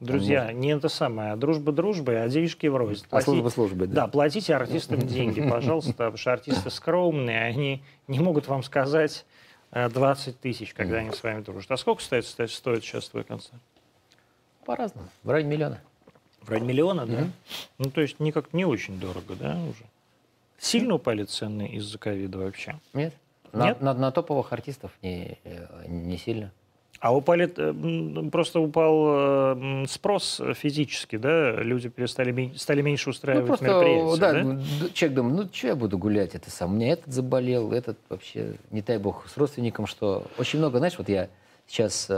Друзья, не это самое, а дружба дружбой, а денежки врозь. А Плати- служба службой, да. Да, платите артистам деньги, пожалуйста, потому что артисты скромные, они не могут вам сказать э, 20 тысяч, когда они с вами дружат. А сколько стоит, стоит сейчас твой концерт? По-разному, в районе миллиона. В районе миллиона, да? Ну, то есть никак не очень дорого, да, уже? Сильно упали цены из-за ковида вообще? Нет? На, Нет? на- на топовых артистов не, э, не сильно. А упали, э, просто упал э, спрос физически, да? Люди перестали стали меньше Ну, устраивать просто, мероприятия, да, да? д- человек думает, ну, что я буду гулять, это сам. У меня этот заболел, этот вообще, не дай бог, с родственником, что... Очень много, знаешь, вот я сейчас,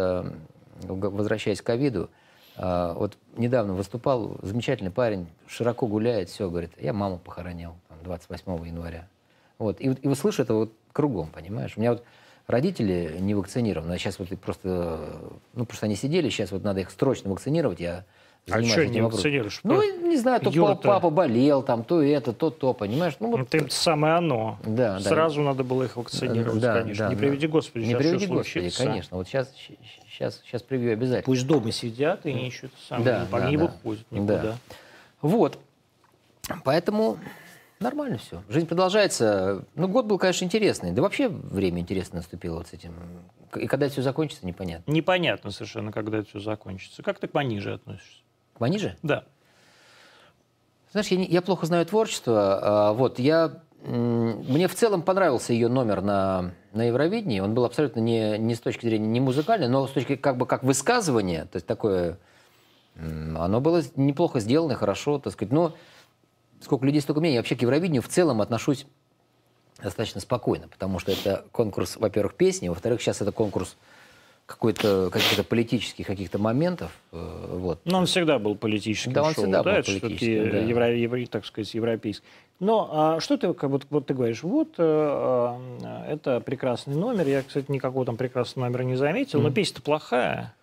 возвращаясь к ковиду, вот недавно выступал, замечательный парень, широко гуляет, все, говорит, я маму похоронил там, 28 января. Вот, и, и вот слышу это вот кругом, понимаешь? У меня вот родители не вакцинированы, а сейчас вот просто, ну, просто они сидели, сейчас вот надо их срочно вакцинировать, я А что не вакцинируешь? Ну, не знаю, то па- папа болел, там, то это, то то, понимаешь? Ну, вот, Ты самое оно. Да, да. Сразу надо было их вакцинировать, Да, конечно. да, не да. приведи Господи, не сейчас приведи что Господи, случится. конечно. Вот сейчас, сейчас, сейчас привью обязательно. Пусть дома сидят и ищут самое, Да, да, не да. выходят никуда. Да. Вот. Поэтому нормально все. Жизнь продолжается. Ну, год был, конечно, интересный. Да вообще время интересно наступило вот с этим. И когда это все закончится, непонятно. Непонятно совершенно, когда это все закончится. Как ты к Маниже относишься? К Маниже? Да. Знаешь, я, не- я плохо знаю творчество. а, вот, я, мне в целом понравился ее номер на, на Евровидении. Он был абсолютно не, не с точки зрения не музыкальной, но с точки как бы как высказывания. То есть такое... Оно было неплохо сделано, хорошо, так сказать. Но сколько людей, столько мнений. Я вообще к Евровидению в целом отношусь достаточно спокойно, потому что это конкурс, во-первых, песни, во-вторых, сейчас это конкурс какой-то каких-то политических каких-то моментов. э, Вот. Но он всегда был политическим Да, он всегда был это политическим, да. евро- евро- так сказать, европейский. Но а, что ты, как вот, вот ты говоришь, вот э, э, это прекрасный номер, я, кстати, никакого там прекрасного номера не заметил, но песня-то плохая.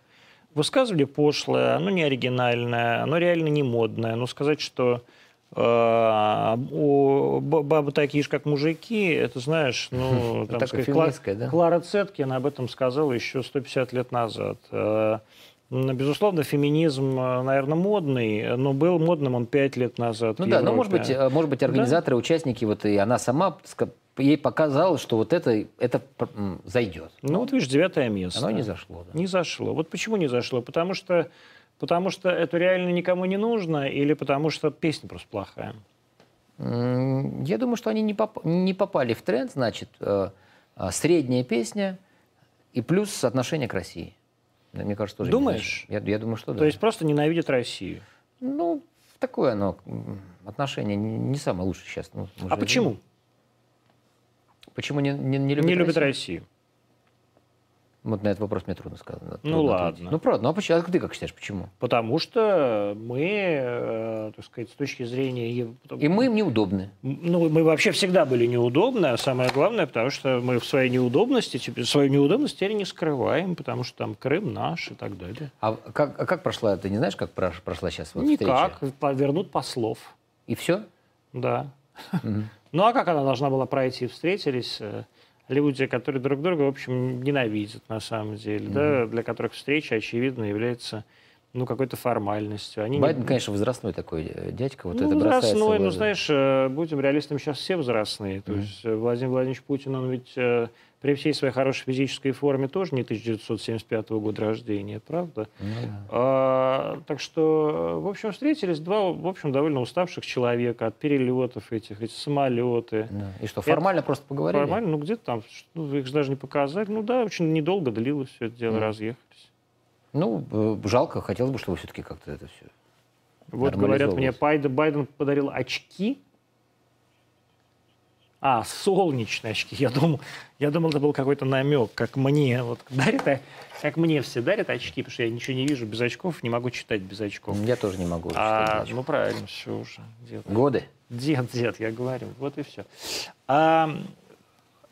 Высказывали пошлое, оно не оригинальное, оно реально не модное. Но сказать, что э, бабы такие же, как мужики, это, знаешь, ну, там, такое сказать, Кла- да? Клара Цеткин об этом сказала еще 150 лет назад. Э, м, Безусловно, феминизм, э, наверное, модный, но был модным он 5 лет назад. Ну да, но может Европе. быть, может быть, организаторы, участники, вот и она сама ей показала, что вот это, это зайдет. Ну вот видишь, девятое место. Оно не зашло. да. Не зашло. Вот почему не зашло? Потому что, потому что это реально никому не нужно или потому что песня просто плохая? Я думаю, что они не, поп- не попали в тренд, значит, э, а, средняя песня и плюс отношение к России. Мне кажется, тоже. Думаешь? Я, я думаю, что да. То есть просто ненавидят Россию. Ну, такое оно, отношение не, не самое лучшее сейчас. Ну, А почему? видим. Почему не, не, не любят Не любят Россию? Россию. Вот на этот вопрос мне трудно сказать. Ну, трудно ладно. ответить. Ну, правда. Ну, а почему? А ты как считаешь, почему? Потому что мы, э, так сказать, с точки зрения... И мы им неудобны. Ну, мы вообще всегда были неудобны, а самое главное, потому что мы в своей неудобности, свою неудобность теперь не скрываем, потому что там Крым наш и так далее. А как, а как прошла, ты не знаешь, как прош- прошла сейчас вот Никак, встреча? вернут послов, И все? да. Ну, а как она должна была пройти? Встретились э, люди, которые друг друга, в общем, ненавидят на самом деле, да, для которых встреча, очевидно, является ну, какой-то формальностью. Они не- Байден, конечно, возрастной такой э, дядька, вот ну, это возрастной, ну, знаешь, э, будем реалистами, сейчас все возрастные. То есть э, Владимир Владимирович Путин, он ведь при всей своей хорошей физической форме тоже не 1975 года рождения, правда? Ну да. А, так что, в общем, встретились два, в общем, довольно уставших человека от перелетов этих, эти самолеты. Да. И что, формально просто поговорили? Нормально, ну где-то там, ну, их же даже не показали. Ну да, очень недолго длилось все это дело, Мгм. разъехались. Ну, э, жалко, хотелось бы, чтобы все-таки как-то это все... Вот говорят мне, Байден подарил очки. А, солнечные очки. Я думал, я думал, это был какой-то намек, как мне. Вот дарят, а- как мне все дарят очки, потому что я ничего не вижу без очков, не могу читать без очков. Я тоже не могу. А, ну правильно, все уже. Дед, Годы? дед, дед, я говорю. Вот и все. А,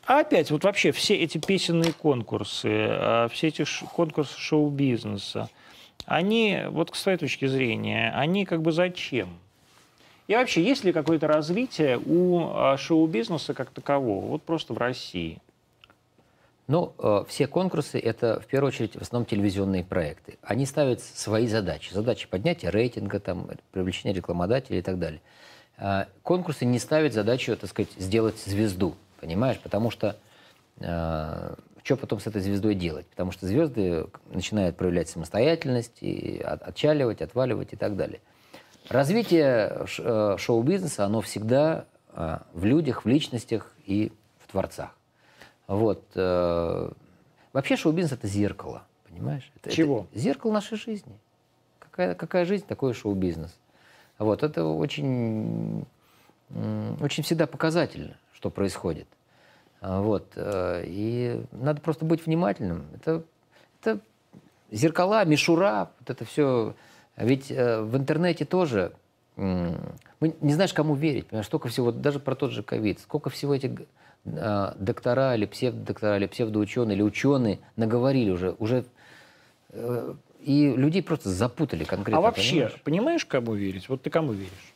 а опять, вот вообще все эти песенные конкурсы, а, все эти конкурсы шоу-бизнеса, они, вот с твоей точки зрения, они как бы зачем? И вообще, есть ли какое-то развитие у а, шоу-бизнеса как такового, вот просто в России? Ну, э, все конкурсы — это, в первую очередь, в основном телевизионные проекты. Они ставят свои задачи. Задачи поднятия рейтинга, там, привлечения рекламодателей и так далее. А конкурсы не ставят задачу, так сказать, сделать звезду, понимаешь? Потому что что потом с этой звездой делать? Потому что звезды начинают проявлять самостоятельность, и от- отчаливать, отваливать и так далее. Развитие э, шоу-бизнеса, оно всегда э, в людях, в личностях и в творцах. Вот. э, Вообще шоу-бизнес – это зеркало, понимаешь? Это- это Чего? зеркало нашей жизни. Какая, какая жизнь, такой шоу-бизнес. Вот. Это очень, очень всегда показательно, что происходит. Вот. И надо просто быть внимательным. Это, это зеркала, мишура, вот это все. Ведь э, в интернете тоже мы не знаешь, кому верить. Понимаешь, столько всего, даже про тот же ковид, сколько всего этих э, доктора или псевдодоктора, или псевдоученые, или ученые наговорили уже. уже э, и людей просто запутали конкретно. а вообще, понимаешь? понимаешь, кому верить? Вот ты кому веришь?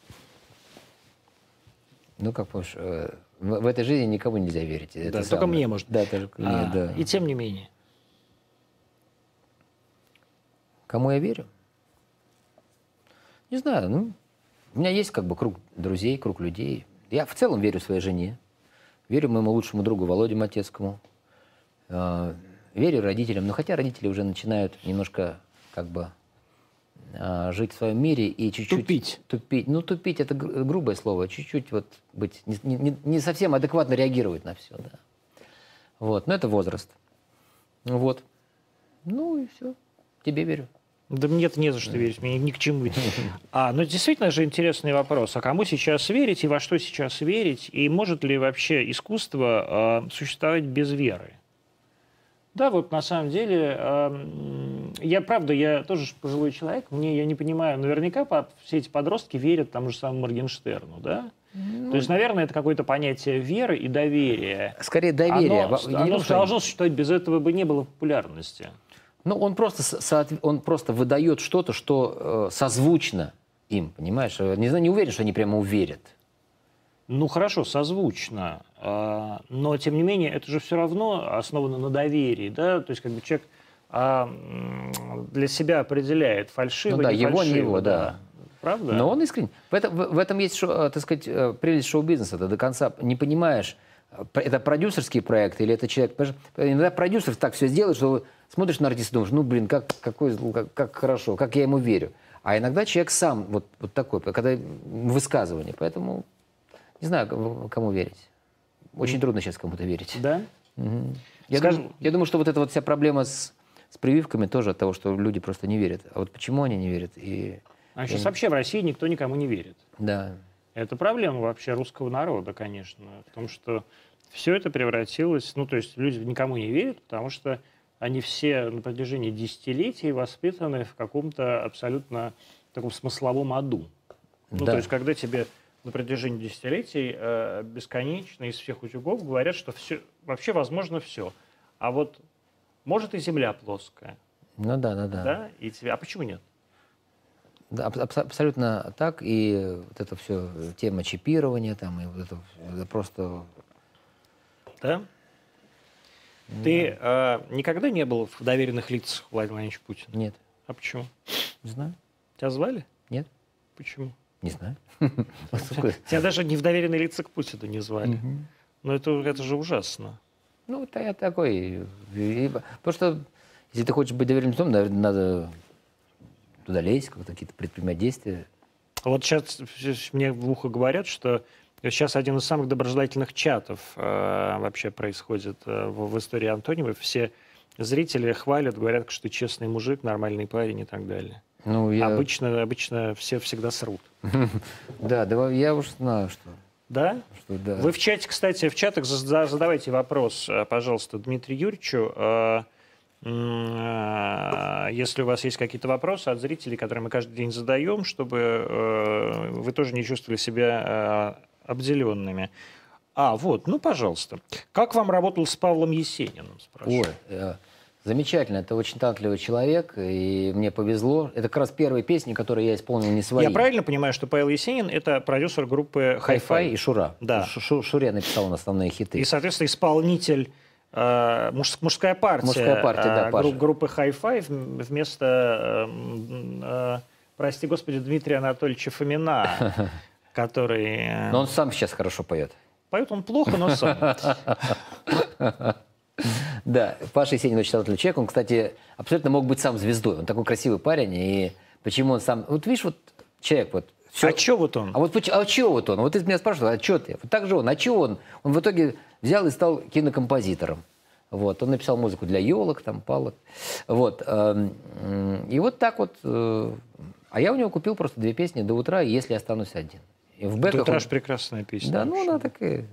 Ну, как помнишь, э, в, в этой жизни никому нельзя верить. Это только самое. мне, может. Да, только мне, А, да. И тем не менее. Кому я верю? Не знаю, ну, у меня есть как бы круг друзей, круг людей. Я в целом верю своей жене, верю моему лучшему другу Володе Матецкому, э, верю родителям, но хотя родители уже начинают немножко как бы э, жить в своем мире и чуть-чуть... Тупить. Тупить. Ну, тупить – это гру- грубое слово, чуть-чуть вот быть, не, не- не совсем адекватно реагировать на все, да. Вот, но это возраст. Вот. Ну и все. Тебе верю. Да мне-то не за что верить, мне ни к чему. А, ну действительно же интересный вопрос. А кому сейчас верить и во что сейчас верить? И может ли вообще искусство а, существовать без веры? Да, вот на самом деле, м, я правда, я тоже пожилой человек, мне я не понимаю, наверняка по- все эти подростки верят тому же самому Моргенштерну, да? То есть, наверное, это какое-то понятие веры и доверия. Скорее доверие. Оно, оно должно существовать, без этого бы не было популярности. Ну, он просто, со- он просто выдает что-то, что э, созвучно им, понимаешь? Э, Не знаю, не уверен, что они прямо уверят. Ну хорошо, созвучно, а, но тем не менее это же все равно основано на доверии, да, то есть как бы человек м, для себя определяет фальшиво, Ну да, его, не его, да. Правда? Но он искренне. В этом, в, этом есть, э, так сказать, э, прелесть шоу-бизнеса. Ты до конца не понимаешь, э, это продюсерский проект или это человек... Иногда продюсер так все сделает, что смотришь на артиста и думаешь, ну, блин, как, какой, зл- как, как хорошо, как я ему верю. А иногда человек сам вот, вот такой, когда высказывание. Поэтому Не знаю, кому верить. Очень трудно сейчас кому-то верить. Да? Я, Скажем- думаю, я думаю, что вот эта вот вся проблема с, с прививками тоже от того, что люди просто не верят. А вот почему они не верят? И А сейчас вообще в России никто никому не верит. да, Это проблема вообще русского народа, конечно, в том, что все это превратилось, ну, то есть люди никому не верят, потому что они все на протяжении десятилетий воспитаны в каком-то абсолютно таком смысловом аду. Ну, Да. то есть когда тебе на протяжении десятилетий э, бесконечно из всех утюгов говорят, что все, вообще возможно все. А вот может и земля плоская, ну да, да, да. да? И тебе, а почему нет? Да, аб- абс- абсолютно так. И вот это все тема чипирования там, и вот это, это просто... Да? Ты э, никогда не был в доверенных лицах Владимира Владимировича Путина? Нет, А почему? не знаю. Тебя звали? Нет, Почему? не знаю. Тебя даже не в доверенные лица к Путину не звали. Мгм. Ну, это, это же ужасно. Ну, вот я такой. Потому что, если ты хочешь быть доверенным лицом, наверное, надо туда лезть, какие-то предпринимать действия. Вот сейчас мне в ухо говорят, что сейчас один из самых доброжелательных чатов э, вообще происходит э, в, в истории Антониевой. Все зрители хвалят, говорят, что ты честный мужик, нормальный парень и так далее. Ну, я... Обычно, обычно все всегда срут. Да, да, я уж знаю, что... Да? что да. Вы в чате, кстати, в чатах зада- задавайте вопрос, э, пожалуйста, Дмитрию Юрьевичу. э, э, Если у вас есть какие-то вопросы от зрителей, которые мы каждый день задаем, чтобы вы тоже не чувствовали себя обделенными. А, вот, ну, пожалуйста. Как вам работал с Павлом Есениным? спрашиваю? Ой, э, замечательно. Это очень талантливый человек, и мне повезло. Это как раз первые песни, которые я исполнил не свои. Я правильно понимаю, что Павел Есенин – это продюсер группы Хай-фай Hi-Fi? и Шура. Да. Шу- Шу- Шуре написал он основные хиты. И, соответственно, исполнитель э, муж- мужская партия, Мужская партия, да, э, Паша. гру- группы Hi-Fi вм- вместо, э, э, прости господи, Дмитрия Анатольевича Фомина, который э, Но он сам сейчас хорошо поет. поет он плохо, но сам. Да, Паша Есенин очень талантливый человек. Он, кстати, абсолютно мог быть сам звездой. Он такой красивый парень. И почему он сам... Вот видишь, вот человек вот... всё- А что вот он? А вот а чего вот он? Вот ты меня спрашивал, а что ты? Вот так же он. А чего он? Он в итоге взял и стал кинокомпозитором. Вот. Он написал музыку для елок, там, палок. Вот. эм, И вот так вот... э, А я у него купил просто две песни до утра, если останусь один. И в бэках Тут он- прекрасная песня. да, ну она такая.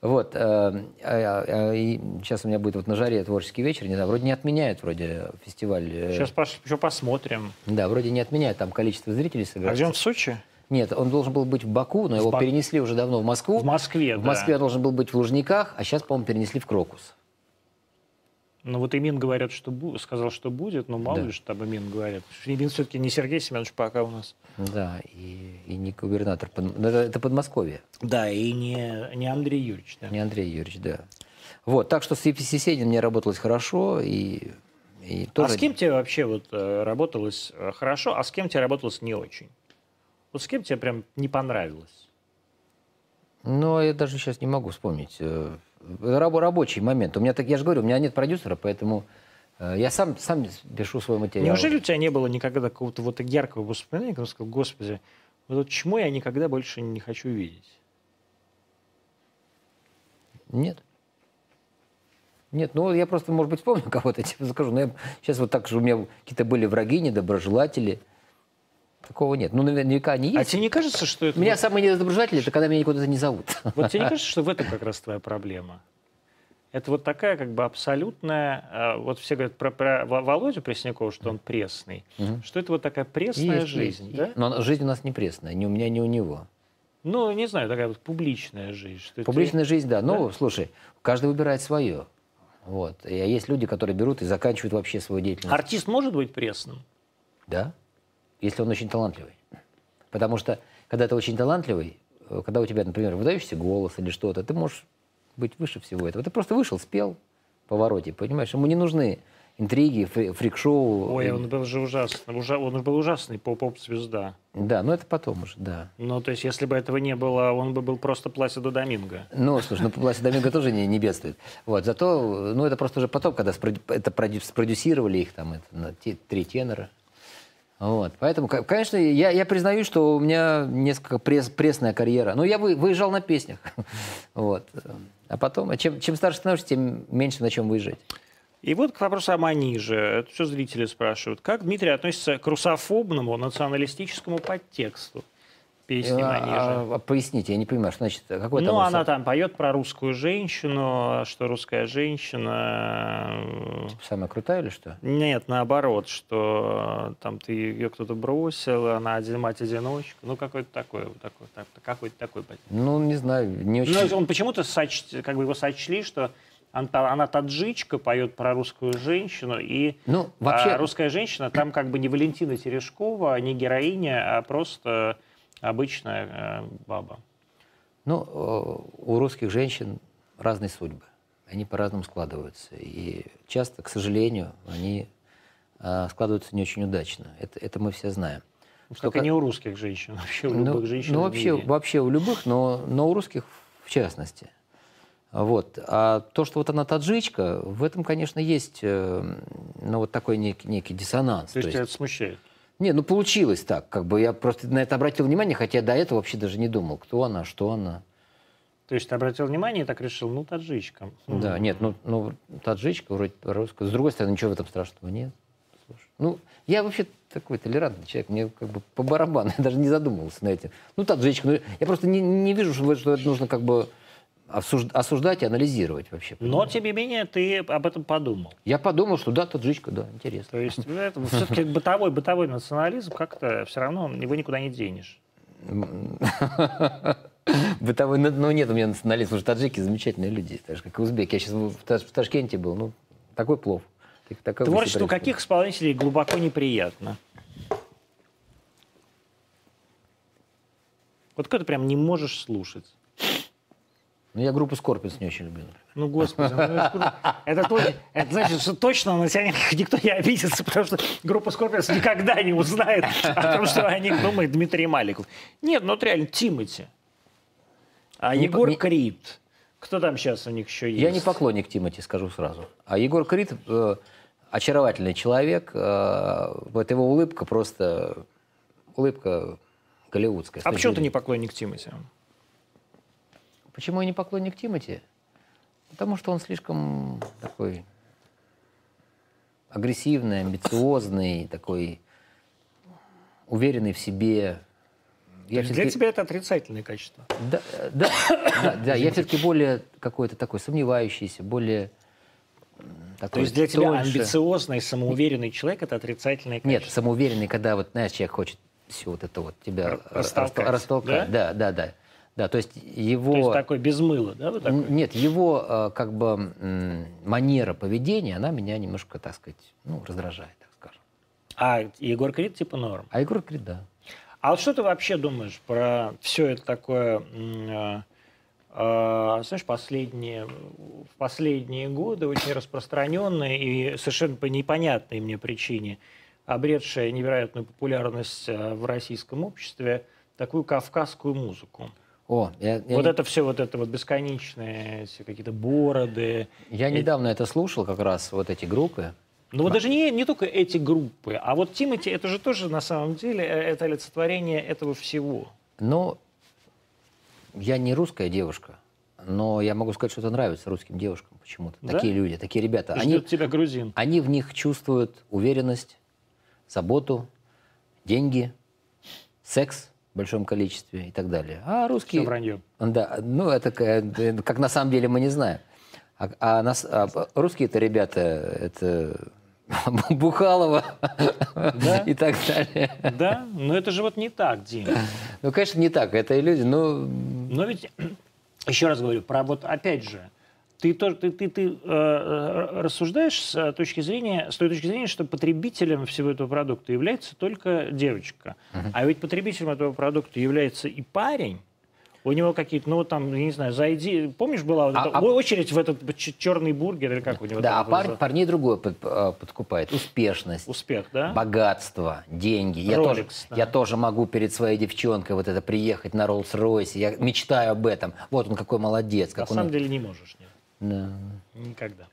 Вот. э, а- а- и сейчас у меня будет вот на жаре творческий вечер, не знаю, вроде не отменяют вроде фестиваль. э, Сейчас Паш, еще посмотрим. Да, вроде не отменяют, там количество зрителей А собирается. где он в Сочи? Нет, он должен был быть в Баку, но его Бак- перенесли уже давно в Москву. В Москве, В да. Москве он должен был быть в Лужниках, а сейчас, по-моему, перенесли в Крокус. Ну вот Имин говорят, что бу- сказал, что будет, но мало Да. ли, что там Имин говорят. Имин все-таки не Сергей Семенович пока у нас. Да, и, и не губернатор. Ну, Это, это Подмосковье, Да, и не, не Андрей Юрьевич. Да. не Андрей Юрьевич, да. Вот, так что с Есениным мне работалось хорошо, и, и А тоже... с кем тебе вообще вот э, работалось э, хорошо, а с кем тебе работалось не очень? Вот с кем тебе прям не понравилось? Ну, я даже сейчас не могу вспомнить. Раб- рабочий момент. У меня так, я же говорю, у меня нет продюсера, поэтому э, я сам, сам пишу свой материал. Неужели у тебя не было никогда какого-то вот яркого воспоминания, когда сказал, господи, вот это чему я никогда больше не хочу видеть? Нет. Нет, ну я просто, может быть, вспомню кого-то, тебе скажу. Но я, сейчас вот так же у меня какие-то были враги, недоброжелатели. Такого нет. Ну, наверняка они А есть. тебе не кажется, что это... Меня вот- самые недоброжелатели, это когда меня никуда не зовут. Вот тебе не кажется, что в этом как раз твоя проблема? Это вот такая как бы абсолютная... э, Вот все говорят про, про Во- Володю Преснякова, что он пресный. Что это вот такая пресная Есть, жизнь, есть. да? Но жизнь у нас не пресная, ни у меня, ни у него. Ну, не знаю, такая вот публичная жизнь. Что Публичная жизнь, да. Ну, Да? слушай, каждый выбирает свое. Вот. И, а есть люди, которые берут и заканчивают вообще свою деятельность. Артист может быть пресным? Да, если он очень талантливый. Потому что, когда ты очень талантливый, э, когда у тебя, например, выдающийся голос или что-то, ты можешь быть выше всего этого. Ты просто вышел, спел по вороте, понимаешь? Ему не нужны интриги, фри- фрик-шоу. Ой, он был же ужасный. Ужа... Он был ужасный по поп-звезда. Да, но это потом уже, да. Ну, то есть, если бы этого не было, он бы был просто Пласидо Доминго. Ну, слушай, ну, Пласид Доминго тоже не, не бедствует. Вот, зато, ну, это просто уже потом, когда спродю- это спродюсировали их, там, это, на те- три тенора. Вот. Поэтому, ко- конечно, я, я признаю, что у меня несколько пресс, пресная карьера. Но я вы- выезжал на песнях. Вот. А потом, а чем, чем старше становишься, тем меньше на чем выезжать. И вот к вопросу о Маниже. Это все зрители спрашивают. Как Дмитрий относится к русофобному националистическому подтексту песни Манижа? А, а, поясните, я не понимаю, что значит, какой Ну, там... она там поет про русскую женщину, что русская женщина... э, Самая крутая или что? Нет, наоборот, что там ты ее кто-то бросил, она один, мать-одиночка. Ну, какой-то такой, такой, так- какой-то такой. Ну, не знаю, не очень... Ну, он почему-то соч- как бы его сочли, что она таджичка, поет про русскую женщину, и Ну, вообще- а русская женщина там как бы не Валентина Терешкова, не героиня, а просто обычная э, баба. Ну, э, у русских женщин разные судьбы. Они по-разному складываются. И часто, к сожалению, они э, складываются не очень удачно. Это, это мы все знаем. Как и не у русских женщин, вообще у Ну, любых женщин. ну, вообще, мире. вообще у любых, но, но у русских в частности. Вот. А то, что вот она таджичка, в этом, конечно, есть ну, вот такой некий, некий диссонанс. То есть То тебя есть- это смущает? Не, ну получилось так. Как бы я просто на это обратил внимание, хотя до этого вообще даже не думал, кто она, что она. То есть ты обратил внимание и так решил, ну, таджичка. Да, нет, ну, ну таджичка вроде русская. С другой стороны, ничего в этом страшного нет. Слушай, ну, я вообще такой толерантный человек, мне как бы по барабану, я даже не задумывался на этим. Ну, таджичка, ну, я просто не, не вижу, что, что это нужно как бы осуждать и анализировать вообще. Но, тем не менее, ты об этом подумал. Я подумал, что да, таджичка, да, интересно. То есть ну, это все-таки бытовой, бытовой национализм как-то все равно его никуда не денешь. Бытовой, ну, ну, нет у меня национализма, потому что таджики замечательные люди, так же, как и узбеки. Я сейчас в, Таш- в Ташкенте был, ну, такой плов. Так- такая Творчество каких исполнителей глубоко неприятно? Вот кто ты прям не можешь слушать. Ну, я группу Скорпионс не очень люблю. Ну, господи, ну, это значит, что точно на тебя никто не обидится, потому что группа Скорпионс никогда не узнает о том, что о них думает Дмитрий Маликов. Нет, ну вот реально, Тимати. А Не Егор по- Крид. Кто там сейчас у них еще есть? Я не поклонник Тимати, скажу сразу. А Егор Крид э, очаровательный человек. Э, вот его улыбка просто улыбка голливудская. А почему ты не поклонник Тимати? Почему я не поклонник Тимати? Потому что он слишком такой агрессивный, амбициозный, такой уверенный в себе. Я Для тебя это отрицательные качества. Да, да, да, да, я все-таки более какой-то такой сомневающийся, более такой То есть для тебя тоньше. амбициозный, самоуверенный человек – это отрицательные Нет, качества? самоуверенный, когда вот, знаешь, человек хочет все вот это вот тебя растолкать, растолкать. Да, да, да. Да, то есть его... То есть такой без мыла, да? Вот такой? Нет, его э, как бы манера поведения, она меня немножко, так сказать, ну, раздражает, так скажем. А Егор Крид типа норм. А Егор говорит, да. А вот что ты вообще думаешь про все это такое, э, э, знаешь, последние, в последние годы очень распространенное и совершенно по непонятной мне причине обретшая невероятную популярность э, в российском обществе такую кавказскую музыку. О, я, я вот не- это все, вот это вот бесконечные эти какие-то бороды. я э- недавно это слушал, как раз вот эти группы. Ну вот даже не, не только эти группы, а вот Тимати, это же тоже на самом деле, э, это олицетворение этого всего. Но я не русская девушка, но я могу сказать, что это нравится русским девушкам почему-то. Да? Такие люди, такие ребята. Ждет Они, тебя грузин. они в них чувствуют уверенность, заботу, деньги, секс в большом количестве и так далее. А Все русские... вранье. Да, ну это э, как на самом деле мы не знаем. А, а нас, а русские-то ребята, это Бухалова и так далее. Да, но это же вот не так, Дим. Ну, конечно, не так. Это люди, ну, Но ведь, еще раз говорю, про вот опять же, ты, тоже, ты, ты, ты э, э, рассуждаешь с э, точки зрения, с той точки зрения, что потребителем всего этого продукта является только девочка. А ведь потребителем этого продукта является и парень. У него какие-то, ну там, я не знаю, зайди. Помнишь, была вот А- эта а- очередь в этот черный бургер, или как у него да, а пар- парней другое под- э, подкупает. Успешность, успех, да? богатство, деньги. Я Rolex, тоже, да. я тоже могу перед своей девчонкой вот это приехать на Роллс-Ройсе. Я мечтаю об этом. Вот он какой молодец. На Как он... самом деле не можешь, нет. Да. Никогда.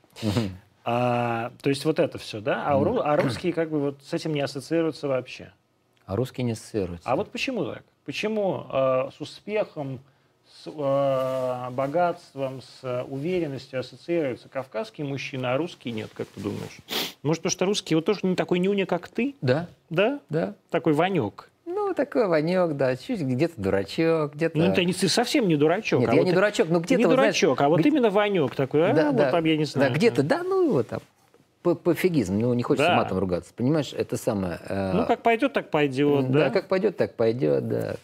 А, то есть вот это все, да? А, ру- а русские как бы вот с этим не ассоциируются вообще. А русские не ассоциируются. А вот почему так? Почему э, с успехом, с э, богатством, с э, уверенностью ассоциируются кавказские мужчины, а русские нет, как ты думаешь? Может, потому что русские вот тоже не такой нюня, как ты? Да, Да? да. Такой Ванек. Ну, такой Ванек, да. Чуть где-то дурачок, где-то... Ну, ты, не- ты совсем не дурачок. Нет, а я вот не ты- дурачок, но ты где-то... не вот, знаешь, дурачок, а вот где- именно Ванек такой, а, Да, вот да, там, я не знаю. Да, где-то, да, ну его там. Пофигизм, ну не хочется Да. матом ругаться, понимаешь, это самое... э, Ну, как пойдет, так пойдет, да, да? как пойдет, так пойдет, да.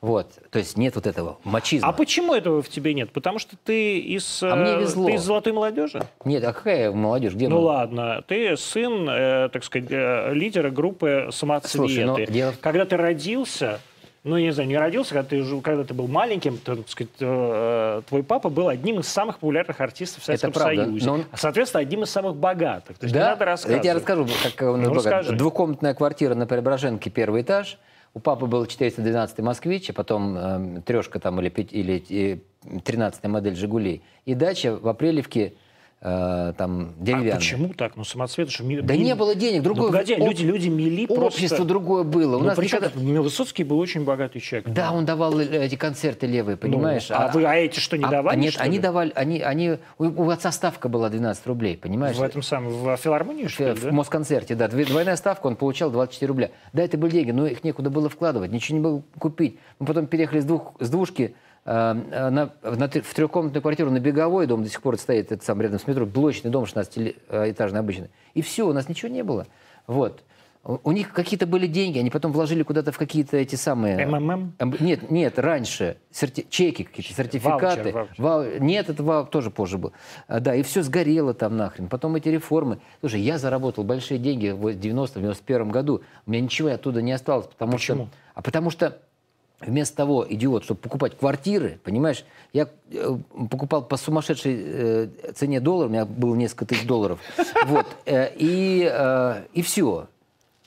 Вот, то есть нет вот этого мачизма. А почему этого в тебе нет? Потому что ты из, А мне э, везло. ты из золотой молодежи? Нет, а какая молодежь, где Ну мы? ладно, ты сын, э, так сказать, э, лидера группы самоцветы. Слушай, но дело в- Когда ты родился, ну, я не знаю, не родился, когда ты, когда ты был маленьким, то, так сказать, э, твой папа был одним из самых популярных артистов в Советском правда, Союзе. он- А, соответственно, одним из самых богатых. То есть не Да, надо я рассказывать. тебе расскажу, как он Ну, был. расскажи. Двухкомнатная квартира на Преображенке, первый этаж. У папы был 412 москвич, а потом э, трешка там или, пять- или э, 13 модель «Жигулей». И дача в Апрелевке э, там А деревянная. почему так? Ну, самоцветы, что... ми- Да не было денег, Ну, другое... погоди, об- люди, люди мели Общество просто... другое было. У Ну, нас причем никогда- Высоцкий был очень богатый человек. Да, он давал эти концерты левые, Ну, понимаешь? а, вы, а эти что, не а- давали, а Нет, они ли? давали, они, они, у, у отца ставка была 12 рублей, понимаешь? В этом самом, в филармонии, что ли, в да? Москонцерте, да. Двойная ставка, он получал 24 рубля. Да, это были деньги, но их некуда было вкладывать, ничего не было купить. Мы потом переехали с, двух, с двушки на, на т- в трехкомнатную квартиру на Беговой, дом до сих пор стоит, это сам рядом с метро, блочный дом 16-этажный обычный. И все, у нас ничего не было. Вот. У них какие-то были деньги, они потом вложили куда-то в какие-то эти самые... МММ? Эм, Нет, нет, раньше. Серти- Чеки какие-то, сертификаты. Ваучер, ваучер. Вау- Нет, это вау- тоже позже был. А, Да, и все сгорело там нахрен. Потом эти реформы. Слушай, я заработал большие деньги в 90-91 году. У меня ничего оттуда не осталось. Потому Почему? Что, а потому что вместо того, идиот, чтобы покупать квартиры, понимаешь, я э, покупал по сумасшедшей э, цене доллара, у меня было несколько тысяч долларов. Вот. э, и, и все.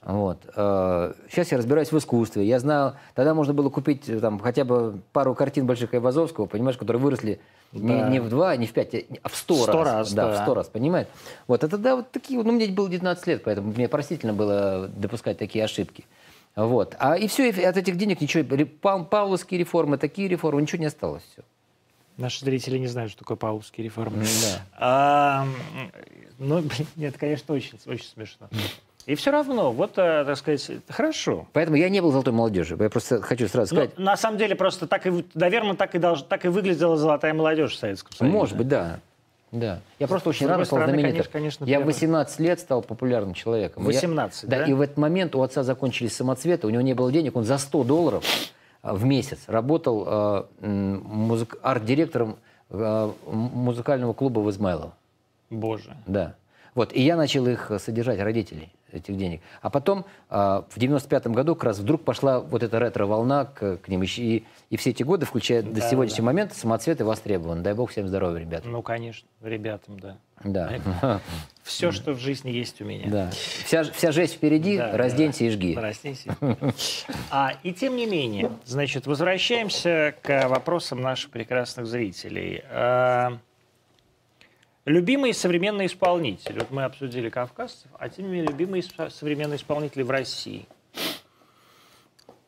Вот. Сейчас я разбираюсь в искусстве. Я знаю, тогда можно было купить там, хотя бы пару картин больших Айвазовского, понимаешь, которые выросли не, Да. не в два, не в пять, а в сто, Сто раз. раз, да, да. в сто раз, понимаешь? Вот, это да, вот такие, ну, мне было 19 лет, поэтому мне простительно было допускать такие ошибки. Вот. А и все, от этих денег ничего, павловские реформы, такие реформы, ничего не осталось. Все. Наши зрители не знают, что такое павловские реформы. Да. А, ну, блин, нет, конечно, очень, очень смешно. И все равно, вот, э, так сказать, хорошо. Поэтому я не был золотой молодежью. Я просто хочу сразу Ну, сказать. на самом деле, просто так и, наверное, так и, долж- так и выглядела золотая молодежь в Советском Союзе. Может быть, да. Да. Я просто очень рано стал знаменитым. конечно, конечно, я в первый. 18 лет стал популярным человеком. И я- 18, да? И в этот момент у отца закончились самоцветы, у него не было денег, он за 100 долларов а, в месяц работал м, музык- арт-директором м- музыкального клуба в Измайлово. Боже. Да. Вот, и я начал их э, содержать, родителей, этих денег. А потом а, в 95-м году как раз вдруг пошла вот эта ретро-волна к, к ним. И, и- все эти годы, включая до Да, сегодняшнего да. момента, самоцветы востребованы. Дай бог всем здоровья, ребята. Ну, конечно, ребятам, да. Да. Все, что в жизни есть у меня. Да. Вся, вся жесть впереди, Да, разденься и жги. Разденься. А, и тем не менее, значит, возвращаемся к вопросам наших прекрасных зрителей. Любимые современные исполнители. Вот мы обсудили кавказцев, а тем не менее любимые современные исполнители в России.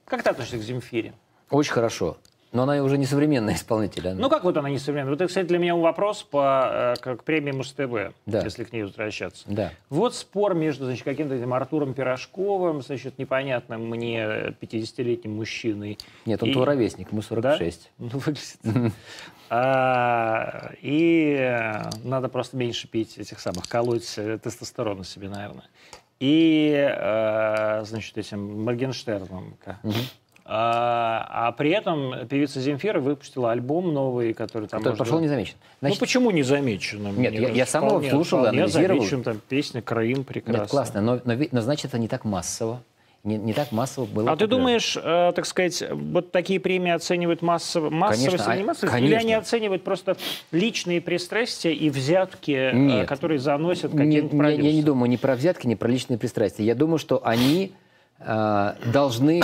Как ты относишься к Земфире? Очень хорошо. Но она уже не современная исполнитель. она- Ну, как вот она не современная? Вот это, кстати, для меня вопрос по, э, к, к премии Муз-ТВ, Да. если к ней возвращаться. Да. Вот спор между значит, каким-то этим Артуром Пирожковым, значит, непонятным мне 50-летним мужчиной. Нет, он И- твой ровесник, ему 46. Ну, выглядит. А, И э, надо просто меньше пить этих самых, колоть э, тестостерона себе, наверное. И, э, значит, этим Моргенштерном. А, а при этом певица Земфира выпустила альбом новый, который там... Который пошел незамечен. ну Значит, почему незамеченным? Нет, Мне я- я сам его слушал, вполне анализировал. замечен, там песня «Крым» прекрасная. нет, классно, но, но, но значит, это не так массово. Не, не так массово было. А ты популярно. думаешь, э, так сказать, вот такие премии оценивают массово, массовость, Конечно, а не а- массовость? Или конечно. они оценивают просто личные пристрастия и взятки, э, Нет. которые заносят Не- каким-то не- я не продюсерам? думаю ни про взятки, ни про личные пристрастия. Я думаю, что они э, должны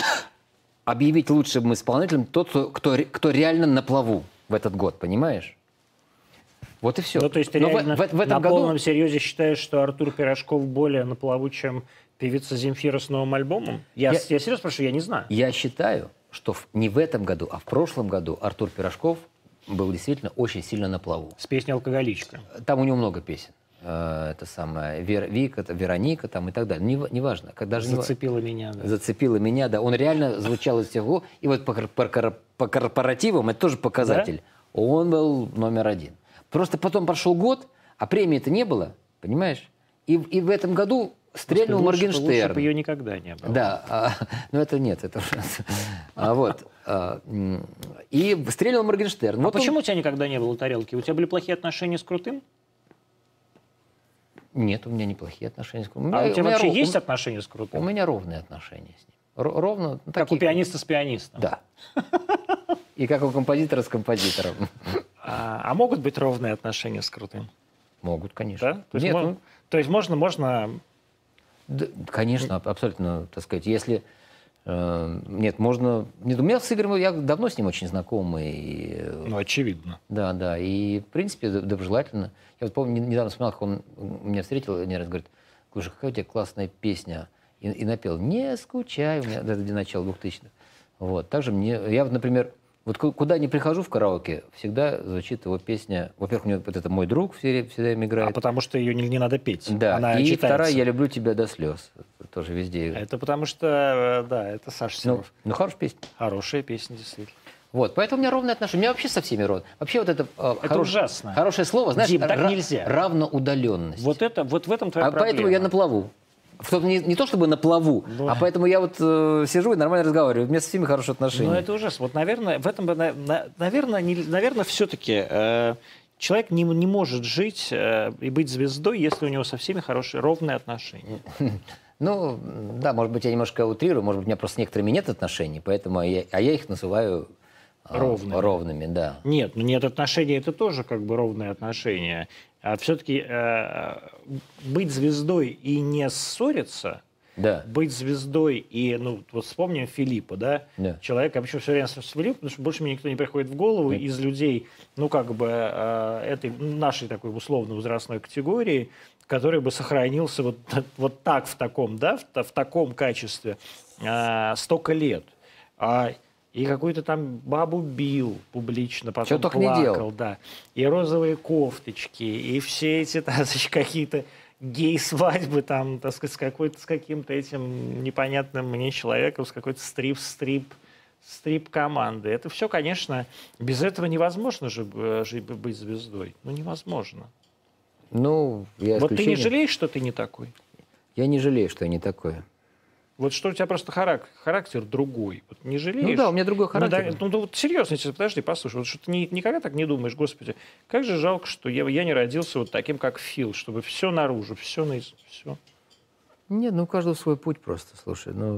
объявить лучшим исполнителем тот, кто, кто, кто реально на плаву в этот год, понимаешь? Вот и все. Ну, то есть ты Но в- реально в, в этом на году полном серьезе считаешь, что Артур Пирожков более на плаву, чем певица Земфира с новым альбомом? Я, Я- я, серьезно спрашиваю, я не знаю. я считаю, что в- не в этом году, а в прошлом году Артур Пирожков был действительно очень сильно на плаву. С песней «Алкоголичка». Там у него много песен. Э, Это самое Вера, Вика, это Вероника там и так далее. Не, ва- неважно. Не ва- Зацепила меня. да. зацепило меня, да. Он реально звучал из всего. И вот по, по по корпоративам это тоже показатель. Он был номер один. Просто потом прошел год, а премии-то не было, понимаешь? И, и в этом году стрельнул Лучше- Моргенштерн. Лучше бы ее никогда не было. Да, а, но это нет, это. А вот. а, и стрельнул Моргенштерн. А Вот он- почему у тебя никогда не было тарелки? У тебя были плохие отношения с Крутым? Нет, у меня неплохие отношения с А у тебя меня вообще ров- есть отношения с У Крутым? меня ровные отношения с ним. Ро- ровно ну, Как у такие- пианиста с пианистом. Да. И как у композитора с композитором. А, а могут быть ровные отношения с Крутым? Могут, конечно. Да? То есть, Нет, ну, то есть можно, можно... да, конечно, аб- абсолютно, так сказать, если... э, нет, можно... Нет, у меня с Игорем, я давно с ним очень знаком, и... э, Ну, очевидно. Да, да, и, в принципе, доброжелательно. Я вот помню, не- недавно вспоминал, как он меня встретил, один раз говорит, слушай, какая у тебя классная песня. И, и напел «Не скучай», у меня, это начало 2000-х. Вот, также мне, я вот, например, вот ку- куда не прихожу в караоке, всегда звучит его песня. Во-первых, у него вот это «Мой друг» все, всегда им А играет. потому что ее не, не надо петь. да, Она и читается. вторая «Я люблю тебя до слез». Тоже везде. Это потому что, э, да, это Саша ну, Серов. ну, хорошая песня. Хорошая песня, действительно. Вот, поэтому у меня ровные отношения. У меня вообще со всеми ровно. Вообще вот это, э, Это ужасно. хорошее слово, знаешь, Дим, так нельзя. равноудаленность. Вот, это, вот в этом твоя А проблема. поэтому я на плаву. Том- Не, не то чтобы на плаву, Ну. а поэтому я вот э, сижу и нормально разговариваю. У меня со всеми хорошие отношения. Ну, это ужасно. Вот, наверное, в этом, бы, на- на- наверное, не- наверное все-таки человек не, не может жить э, и быть звездой, если у него со всеми хорошие, ровные отношения. Ну, да, может быть, я немножко утрирую, может быть, у меня просто с некоторыми нет отношений, поэтому я, а я их называю а, Ровными. ровными, да. Нет, ну нет отношений, это тоже как бы ровные отношения. А все-таки быть звездой и не ссориться, Да. быть звездой и, ну, вот вспомним Филиппа, да? Да. Человек, я почему все время с Филиппом, потому что больше мне никто не приходит в голову из людей, ну, как бы, э, этой нашей такой условно возрастной категории, который бы сохранился вот, вот так, в таком, да, в, в таком качестве э, столько лет. А, и какую-то там бабу бил публично, потом Чё только не плакал, делал. да. И розовые кофточки, и все эти, сказать, какие-то гей-свадьбы там, так сказать, с, какой-то, с каким-то этим непонятным мне человеком, с какой-то стрип-стрип стрип-команды. Это все, конечно, без этого невозможно же э, жить, быть звездой. Ну, невозможно. Ну, я Вот ты не жалеешь, что ты не такой? Я не жалею, что я не такой. Вот что у тебя просто характер, характер другой. Вот не жалеешь? Ну да, у меня другой Ну, да, характер. Ну, ну, вот серьезно, если- подожди, послушай, вот что ты ни- никогда так не думаешь, господи, как же жалко, что я, я не родился вот таким, как Фил, чтобы все наружу, все на все. Нет, ну у каждого свой путь просто, слушай. Ну,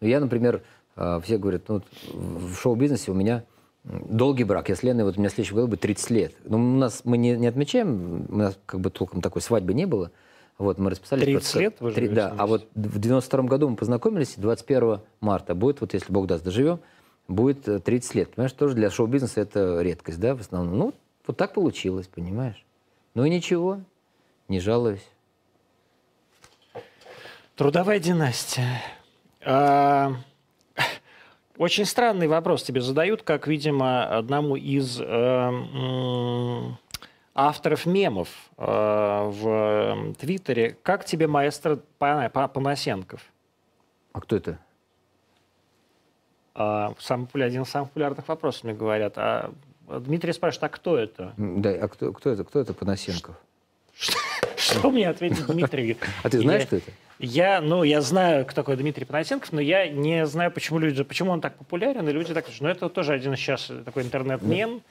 ну, я, например, а, все говорят, ну, в шоу-бизнесе у меня долгий брак. Я с Леной, вот у меня следующий год будет 30 лет. Но у нас мы не, не отмечаем, у нас как бы толком такой свадьбы не было. Вот, мы расписались. 30 просто- лет вы Три- живете Да, а вот в 92 году мы познакомились, и 21 марта будет, вот если Бог даст, доживем, будет э, 30 лет. Понимаешь, тоже для шоу-бизнеса это редкость, да, в основном. Ну, вот так получилось, понимаешь. Ну и ничего, не жалуюсь. Трудовая династия. А, Очень странный вопрос тебе задают, как, видимо, одному из э, авторов мемов э, в э, Твиттере. Как тебе маэстро Пана- Па- Панасенков? А кто это? А, самый один из самых популярных вопросов мне говорят. А Дмитрий спрашивает, а кто это? Да, а кто, кто это? Кто это Панасенков? Что мне ответить Дмитрий? А ты знаешь, кто это? Я, ну, я знаю, кто такой Дмитрий Панасенков, но я не знаю, почему люди, почему он так популярен, и люди так. Но это тоже один сейчас такой интернет-мем.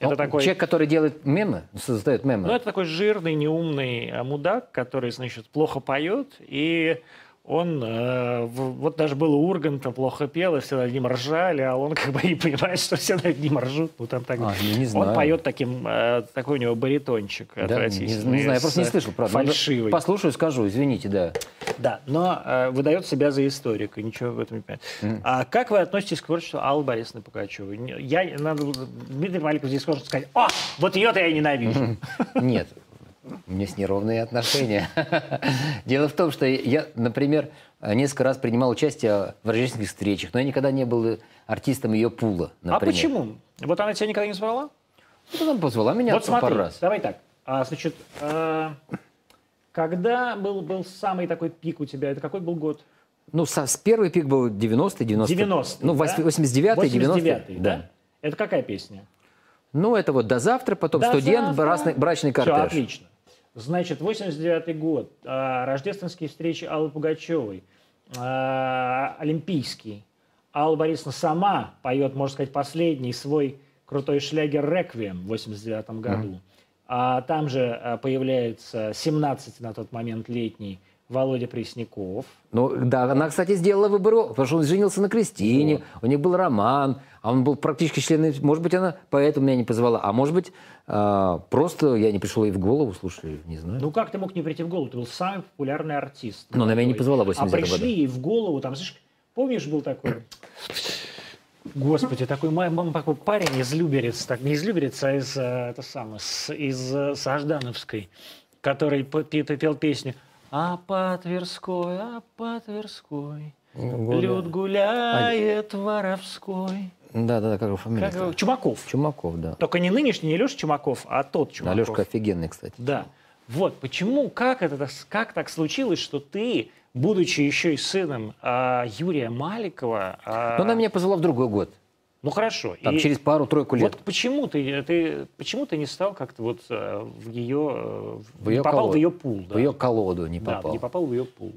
Это Ну, такой, Человек, который делает мемы, создает мемы. ну, это такой жирный, неумный а, мудак, который, значит, плохо поет, и он, э, вот даже был у Урганта, плохо пел, и все над ним ржали, а он как бы не понимает, что все над ним ржут. Ну, там так, А, ну, не Он знаю. поет таким, э, такой у него баритончик Да, не, отвратительный. не знаю, я просто не слышал, правда. Надо- Фальшивый. Послушаю, скажу, извините, да. Да, но э, выдает себя за историка, ничего в этом не понимает. А как вы относитесь к творчеству Аллы Борисовны Пугачевой? Я, надо, Дмитрий Маликов здесь может сказать, о, вот ее-то я ненавижу. Нет, у меня с ней ровные отношения. Дело в том, что я, например, несколько раз принимал участие в рождественских встречах, но я никогда не был артистом ее пула, А например. почему? Вот она тебя никогда не звала? Вот она позвала меня вот пару смотри, раз. давай так. А, значит, э, когда был, был самый такой пик у тебя, это какой был год? Ну, со- с первый пик был 90-й, 90 90 Ну, да? 89-й, 90 89-й, да? Это какая песня? Ну, это вот до завтра, потом До студент, завтра. брачный, брачный Все, кортеж. отлично. Значит, 89 год, а, рождественские встречи Аллы Пугачевой, а, Олимпийский. Алла Борисовна сама поет, можно сказать, последний свой крутой шлягер «Реквием» в 89 году. А там же а, появляется 17 на тот момент летний Володя Пресняков. Ну, да, она, кстати, сделала выбор, потому что он женился на Кристине, у них был роман, а он был практически членом... Может быть, она поэтому меня не позвала, а может быть, а, просто я не пришел ей в голову, слушай, не знаю. Ну как ты мог не прийти в голову? Ты был самый популярный артист. Ну, она меня не позвала в А 89 пришли году. ей в голову, там, знаешь, помнишь, был такой... Господи, такой, такой парень из Люберец, так, не из Люберец, а из, э, это самое, из э, Саждановской, который пел песню «А по Тверской, а по Тверской, люд гуляет воровской». Да, да, да, как его фамилия? Как его? Чумаков. Чумаков, да. Только не нынешний, не Леша Чумаков, а тот Чумаков. Алешка офигенный, кстати. Да. Вот почему, как это, как так случилось, что ты, будучи еще и сыном а, Юрия Маликова, а, Но она меня позвала в другой год, ну хорошо, там, и через пару-тройку лет. вот почему ты, ты, почему ты не стал как-то вот э, в ее, э, В не ее попал колоду. в ее пул, да? В ее колоду не Да, попал. не попал в ее пул.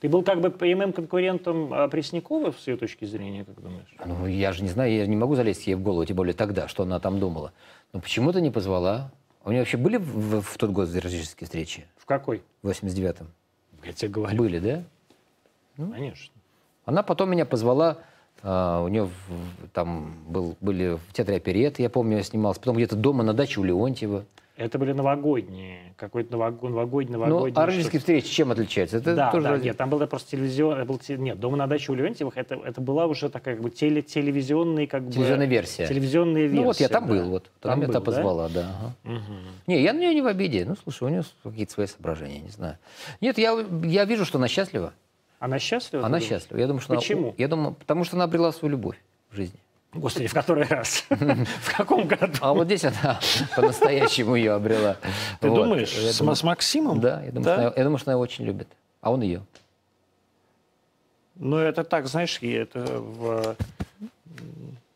Ты был как бы прямым конкурентом а, Преснякова с ее точки зрения, как думаешь? Ну, я же не знаю, я не могу залезть ей в голову, тем более тогда, что она там думала. Но почему-то не позвала. У нее вообще были в, в- тот год рождественские встречи? В какой? В 89-м? Я тебе говорю. Были, да? Конечно. Она потом меня позвала, а, у нее в- там был, были в театре оперет, я помню, я снимался, потом где-то дома на даче у Леонтьева. Это были новогодние, какой-то новог- новогодний, Ну, новогодний. а рождественские встречи чем отличаются? Это да, тоже да, разве- нет, там было просто телевизион, был, те- нет, дома на даче у Леонтьевых, это, это была уже такая как бы теле, телевизионный как бы... Телевизионная версия. Телевизионная версия. Ну вот я там да. был, вот. Она Там меня был, туда да? позвала, да. ага. Мгм. Не, я на нее не в обиде. Ну, слушай, у нее какие-то свои соображения, не знаю. Нет, я, я вижу, что она счастлива. Она счастлива? Она счастлива. Я думаю, что она- Почему? я думаю, потому что она обрела свою любовь в жизни. Господи, в который раз? В каком году? А вот здесь она по-настоящему ее обрела. Ты Вот. думаешь, Я с, думаю- с Максимом? Да, я думаю, Да? Что она, я думаю, что она его очень любит. А он ее. Ну, это так, знаешь, и это в,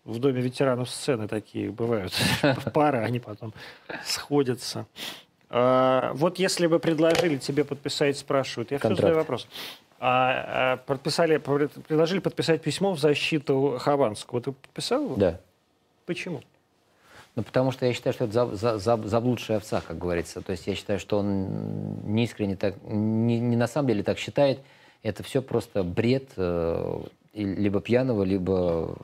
в доме ветеранов сцены такие бывают. Пары, они потом сходятся. А, вот если бы предложили тебе подписать, спрашивают, я все Контракт. задаю вопрос. А, а, подписали, пред- предложили подписать письмо в защиту Хованского. Ты подписал его? Да. Почему? Ну, потому что я считаю, что это за- за- за- заблудшая овца, как говорится. То есть я считаю, что он не искренне так, не, не на самом деле так считает. Это все просто бред э, либо пьяного, либо,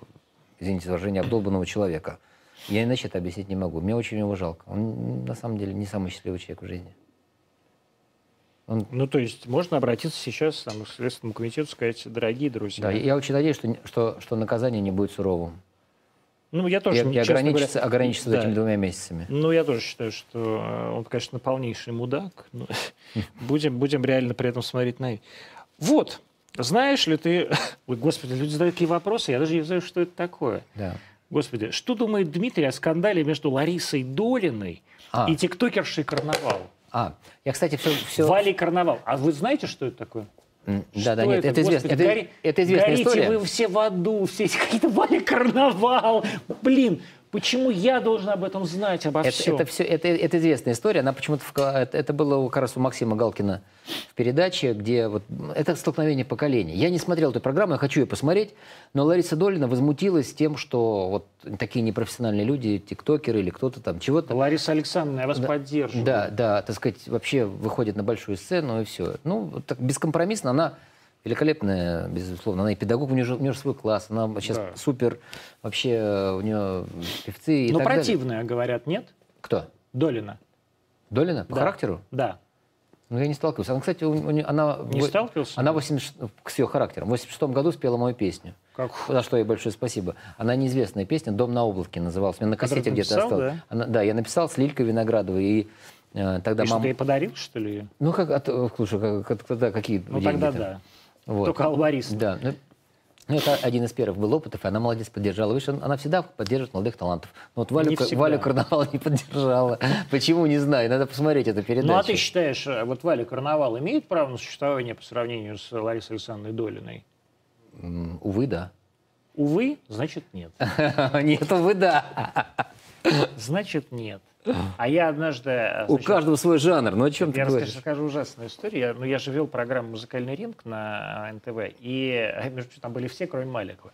извините за выражение, обдолбанного человека. Я иначе это объяснить не могу. Мне очень его жалко. Он на самом деле не самый счастливый человек в жизни. Ну, то есть можно обратиться сейчас там, к Следственному комитету, сказать, дорогие друзья. Да, я очень надеюсь, что, что, что наказание не будет суровым. ну, я И, тоже, и честно ограничится, говоря, ограничится да. этими двумя месяцами. Ну, я тоже считаю, что э, он, конечно, полнейший мудак. но будем, будем реально при этом смотреть на... Вот, знаешь ли ты... Ой, господи, люди задают такие вопросы, я даже не знаю, что это такое. Да. Господи, что думает Дмитрий о скандале между Ларисой Долиной А. и тиктокершей Карнавал? А, я, кстати, все... все... Валей Карнавал. А вы знаете, что это такое? Да, Что да, нет, это, известно. Господи, Это, гори- это известная горите история. вы все в аду, все какие-то Вали Карнавал. Блин, почему я должен об этом знать, обо Это, всем? это, все, это, это известная история. Она почему-то в это, было как раз у Максима Галкина в передаче, где вот это столкновение поколений. Я не смотрел эту программу, я хочу ее посмотреть, но Лариса Долина возмутилась тем, что вот такие непрофессиональные люди, тиктокеры или кто-то там чего-то. Лариса Александровна, я вас поддерживаю. Да, да, так сказать, вообще выходит на большую сцену и все. Ну, так бескомпромиссно она великолепная, безусловно. Она и педагог, у нее же, у нее же свой класс, она сейчас Да. супер, вообще у нее певцы и Но так далее. противная, говорят, нет? Кто? Долина. Долина? По Да. характеру? Да. Ну, я не сталкивался. Она, кстати, у- у нее- она... Не в- сталкивался? Она 80, с ее характером. В 86 году спела мою песню. Как? За что ей большое спасибо. Она неизвестная песня «Дом на облаке» называлась. У меня на кассете где-то осталось. да? Она- да, я написал с Лилькой Виноградовой. И э, тогда И что, мама... ты ей подарил, что ли? Ну, как, от, э, слушай, как, как- тогда какие Ну, деньги тогда там? да. Вот. Только алварист. Да. Ну, ну, это один из первых был опытов, и она молодец поддержала. Видишь, он- она всегда поддерживает молодых талантов. Но вот Валю. Валю Карнавал не поддержала. Почему, не знаю. Надо посмотреть эту передачу. Ну, а ты считаешь, э, вот Валя Карнавал имеет право на существование по сравнению с Ларисой Александровной Долиной? Увы, да. Увы, значит нет. Нет, увы, да. Значит нет. А я однажды... э, У значит, каждого свой жанр. Ну, о чем ты Я расскажу, говоришь? расскажу ужасную историю. Я, ну, я же вел программу «Музыкальный ринг» на НТВ, и, э, между прочим, там были все, кроме Маликова.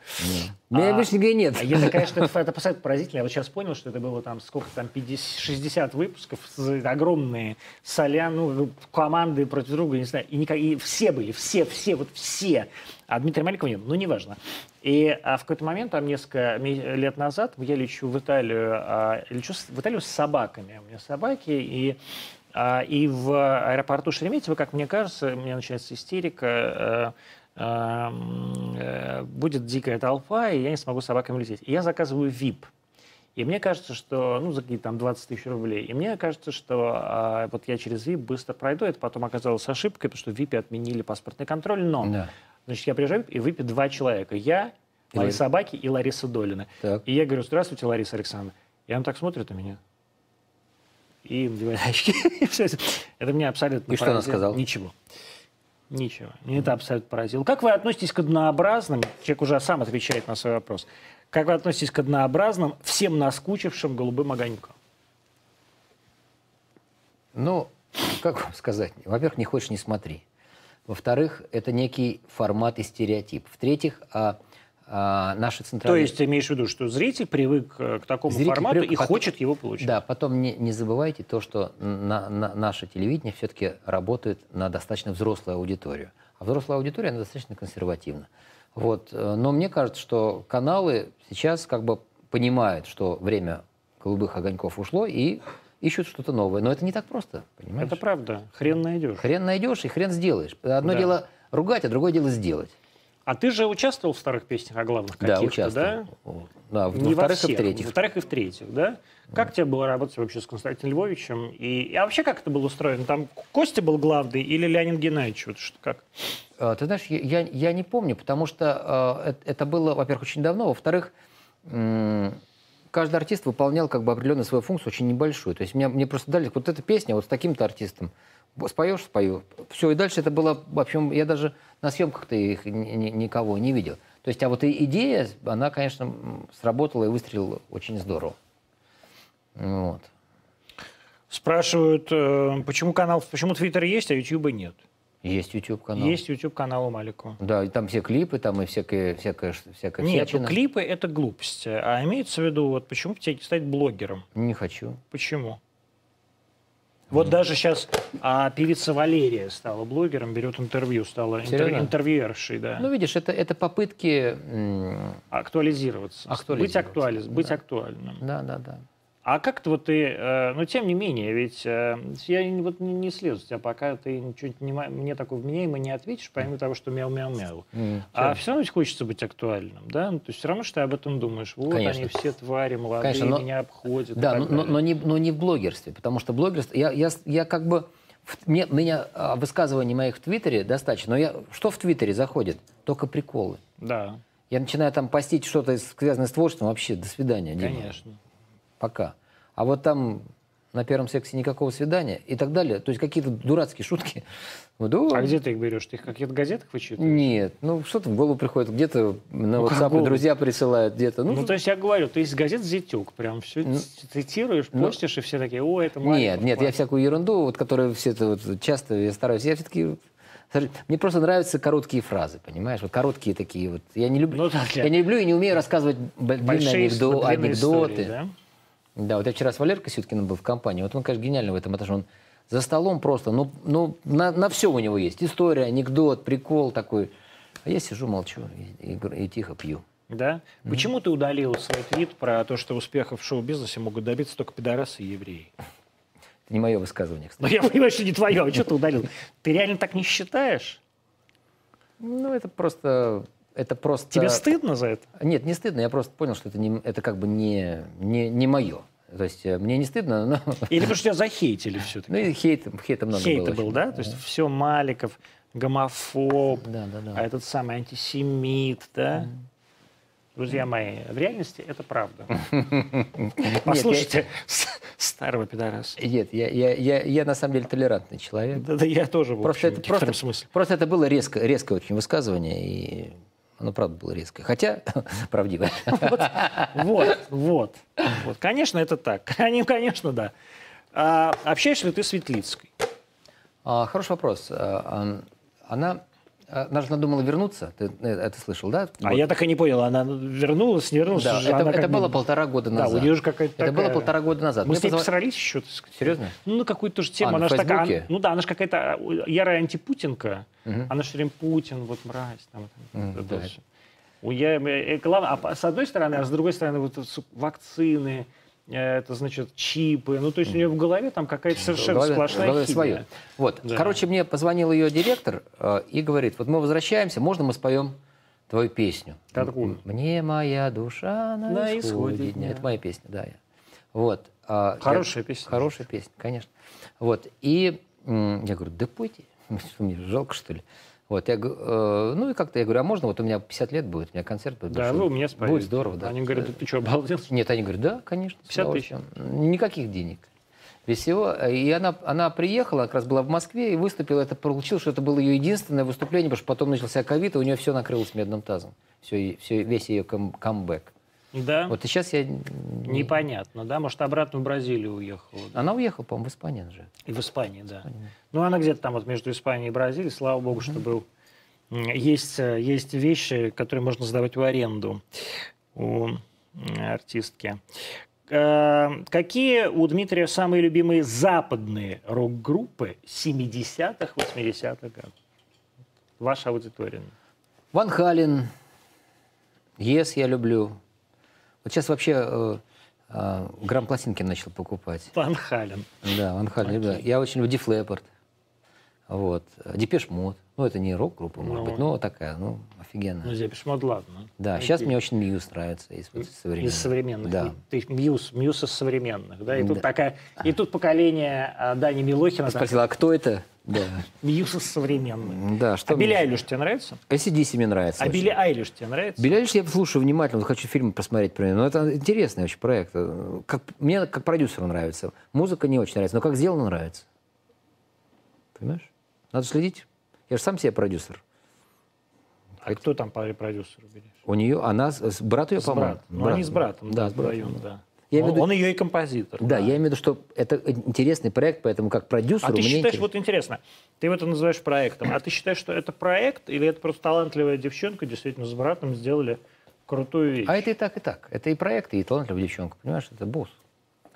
Меня А- больше нигде нет. А это, конечно, это, это абсолютно поразительно. Я вот сейчас понял, что это было там сколько там, 50, 60 выпусков, с- огромные солян, ну, команды против друга, не знаю. И, никак- и все были, все, все, вот все. А Дмитрия Маликова нет, ну, неважно. И а в какой-то момент, там несколько лет назад, я лечу в Италию, а, лечу в Италию с собаками. У меня собаки, и а, и в аэропорту Шереметьево, как мне кажется, у меня начинается истерика, э, эм, э, будет дикая толпа, и я не смогу с собаками лететь. И я заказываю VIP. И мне кажется, что, ну, за какие-то там 20 тысяч рублей. И мне кажется, что а, вот я через VIP быстро пройду. Это потом оказалось ошибкой, потому что в VIP отменили паспортный контроль. Но, Да. Значит, я приезжаю, и в VIP два человека. Я, И мои Лариса. собаки и Лариса Долина. Так. И я говорю, здравствуйте, Лариса Александровна. И он так смотрит на меня. И надевает очки. Это. Меня абсолютно И что она сказала? Ничего. Ничего. Меня это абсолютно поразило. Как вы относитесь к однообразным, человек уже сам отвечает на свой вопрос, как вы относитесь к однообразным, всем наскучившим голубым огонькам? Ну, как вам сказать? Во-первых, не хочешь, не смотри. Во-вторых, это некий формат и стереотип. В-третьих, а, а, наши То центральные... есть ты имеешь в виду, что зритель привык э, к такому Зритель формату привык, и потом- хочет его получить? Да, потом не, не забывайте то, что на- на- наше телевидение все-таки работает на достаточно взрослую аудиторию. А взрослая аудитория, она достаточно консервативна. Вот. э, Но мне кажется, что каналы сейчас как бы понимают, что время голубых огоньков ушло и ищут что-то новое. Но это не так просто, понимаешь? Это правда. Хрен найдешь. Хрен найдешь и хрен сделаешь. Одно Да. дело ругать, а другое дело сделать. А ты же участвовал в старых песнях о главных Да, каких-то, участвовал. да? Да, в- во во-вторых и всех, в-третьих. Во-вторых и в-третьих, да? Как тебе было работать вообще с Константином Львовичем? И, а вообще как это было устроено? Там Костя был главный или Леонид Геннадьевич? Вот что, как? А, Ты знаешь, я, я, я не помню, потому что э, это, было, во-первых, очень давно, во-вторых, каждый артист выполнял как бы определенную свою функцию, очень небольшую. То есть мне, мне просто дали вот эта песня вот с таким-то артистом. Споешь, спою. Все, и дальше это было, в общем, я даже на съемках-то их ни- ни- никого не видел. То есть, а вот и идея, она, конечно, сработала и выстрелила очень здорово. Вот. Спрашивают, э, почему канал, почему Твиттер есть, а Ютьюба нет? Есть YouTube-канал. Есть YouTube канал у Маликова. Да, и там все клипы, там и всякое, всякое, всякая Нет, всячина. клипы это глупость. А имеется в виду, вот почему тебе стать блогером? Не хочу. Почему? Вот даже сейчас а, певица Валерия стала блогером, берет интервью, стала интер- интервьюершей, да. Ну, видишь, это, это попытки... м, актуализироваться. Быть, Актуализироваться, актуализ, быть да. актуальным. Да, да, да. А как-то вот ты, э, ну тем не менее, ведь э, я вот не, не слезу с тебя, пока ты ничего не, мне такого вменяемо не ответишь, помимо того, что мяу-мяу-мяу. М, А все равно хочется быть актуальным, да? Ну, то есть все равно, что ты об этом думаешь. Вот Конечно. они все твари молодые, Конечно, но- меня обходят. Да, но, но- но не, но не в блогерстве, потому что блогерство... Я, я, я как бы... в- Мне, меня а, высказываний моих в Твиттере достаточно, но я, что в Твиттере заходит? Только приколы. Да, Я начинаю там постить что-то, связанное с творчеством, вообще, до свидания, Дима. конечно. Пока. А вот там на первом сексе никакого свидания и так далее. То есть какие-то дурацкие шутки. Вот, о, А где ты их берешь? Ты их в каких-то газетах вычитываешь? Нет, ну что-то в голову приходит. Где-то на Ну, WhatsApp голову? друзья присылают, где-то. Ну, Ну, то есть я говорю, ты из газет «Зятюк» прям все Ну, цитируешь, ну, постишь, и все такие, о, это Нет, Маликов, нет, я класс». всякую ерунду, вот, которую все это вот часто я стараюсь. Я все-таки мне просто нравятся короткие фразы, понимаешь? Вот короткие такие вот. Я не люблю, Ну, для- я не люблю и не умею рассказывать длинные Большие анекдо- анекдоты. истории, да? Да, вот я вчера с Валеркой Сюткиным был в компании. Вот он, конечно, гениальный в этом этаже. Он за столом просто, ну, ну на, на все у него есть. История, анекдот, прикол такой. А я сижу, молчу и, и- и тихо пью. Да? Почему ты удалил свой твит про то, что успехов в шоу-бизнесе могут добиться только пидорасы и евреи? Это не мое высказывание, кстати. Ну, я понимаю, что не твое. А что ты удалил? Ты реально так не считаешь? Ну, это просто... Это просто... Тебе стыдно за это? Нет, не стыдно. Я просто понял, что это, не, это как бы не, не, не мое. То есть э, мне не стыдно, но... Или потому что тебя захейтили все-таки? Ну и хейта, хейта много Хейта было. был, очень. да? То есть все Маликов, гомофоб, Да, да, да. а этот самый антисемит, да? Друзья мои, в реальности это правда. Послушайте старого пидораса. Нет, я, я, я, я на самом деле толерантный человек. Да, да я тоже, в Просто общем, это, в просто, смысле. просто это было резко, резкое очень высказывание, и оно правда было резкое. Хотя правдивое. Вот, вот, вот. Конечно, это так. Конечно, да. А общаешься ли ты с Светлицкой? А, Хороший вопрос. А, Она, она же надумала вернуться, ты э, это слышал, да? А Вот. я так и не понял, она вернулась, не вернулась? Да, Же это, это бы- было полтора года Да, назад. у нее же какая-то Это такая- было полтора года назад. Мы Мне с ней позва- посрались еще, так сказать. Серьезно? Ну, на какую-то же тему. А, на она же такая, ну да, она же какая-то ярая антипутинка. Она же все время Путин, вот мразь. Там, Мгм, это да. я, э, главное, а с одной стороны, а с другой стороны, вот вакцины, э, это значит чипы. Ну, то есть у нее в голове там какая-то совершенно голове- сплошная голове химия. свое. Вот. Да. Короче, мне позвонил ее директор э, и говорит, вот мы возвращаемся, можно мы споем твою песню? Какую? Мне моя душа на, На исходе исходе дня. дня. Это моя песня, да. я. Вот. я- Хорошая песня. Хорошая песня, конечно. Вот. И м, я говорю, да пойте. Мне жалко, что ли? Вот, я, э, ну и как-то я говорю, а можно, вот у меня 50 лет будет, у меня концерт будет. Да, большой. вы у меня споете. Будет здорово, да. Они говорят, да ты что, обалдел? Нет, они говорят, да, конечно. с 50 тысяч. Никаких денег. Без всего. И она, она приехала, как раз была в Москве и выступила. Это получилось, что это было ее единственное выступление, потому что потом начался ковид, и у нее все накрылось медным тазом. Все, все, весь ее кам- камбэк. Да? Вот и сейчас я... Непонятно, да? Может, обратно в Бразилию уехала. да? Она уехала, по-моему, в Испанию же. И в Испании, да. Ну, она где-то там вот между Испанией и Бразилией, слава богу, что был. Есть, э, есть вещи, которые можно сдавать в аренду у артистки. Э, Какие у Дмитрия самые любимые западные рок-группы 70-х, 80-х годов? Ваша аудитория. Van Halen, Yes я люблю. Вот сейчас вообще э, э, грамм пластинки начал покупать. Van Halen. Да, Van Halen. люблю. Я очень люблю Def Leppard. Вот. Depeche Mode. Ну, это не рок-группа, может Ну. быть, но такая, ну, офигенная. Ну, Depeche Mode, ладно. Да, Окей. сейчас мне очень Muse нравится из, вот современных. Из современных. Да. Есть Muse, Muse из современных. Да? И, тут Да. такая, и тут поколение а, Дани Милохина. Спросила, а кто это? Да. Muse из современных. Да, что а Билли мне- Айлиш тебе нравится? ACDC мне нравится. А очень. Билли Айлиш тебе нравится? Билли Айлиш я слушаю внимательно, вот хочу фильм посмотреть про нее. Но это интересный очень проект. Как, мне как продюсеру нравится. Музыка не очень нравится, но как сделано нравится. Понимаешь? Надо следить. Я же сам себе продюсер. А кто там Билли Айлиш? У нее, она, с, с- брат ее, по-моему. Ну, они с братом. Да, с братом. вдвоем, да. Я он, виду- он ее и композитор. Да, я имею в виду, что это интересный проект, поэтому как продюсеру А ты считаешь, интерес- вот интересно, ты это называешь проектом, а ты считаешь, что это проект, или это просто талантливая девчонка, действительно, с братом сделали крутую вещь? А это и так, и так. Это и проект, и талантливая девчонка. Понимаешь, это босс,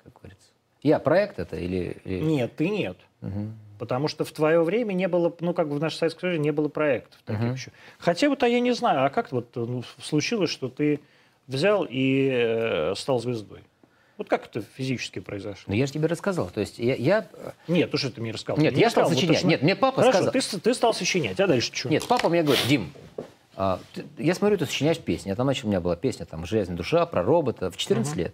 как говорится. Я проект это или... или- Нет, ты нет. Потому что в твое время не было, ну, как бы в нашей Советской Союзе не было проектов таких еще. Хотя вот, а я не знаю, а как вот ну, случилось, что ты взял и э, стал звездой? Вот как это физически произошло? Ну, я же тебе рассказал. То есть я... я- Нет, ну что ты мне рассказал? Нет, Ты я стал вот сочинять. то, что- Нет, мне папа Хорошо, сказал- ты, ты стал сочинять, а дальше что? Нет, папа мне говорит, Дим, а, ты- я смотрю, ты сочиняешь песни. А там, значит, у меня была песня там «Железная душа» про робота в 14 лет.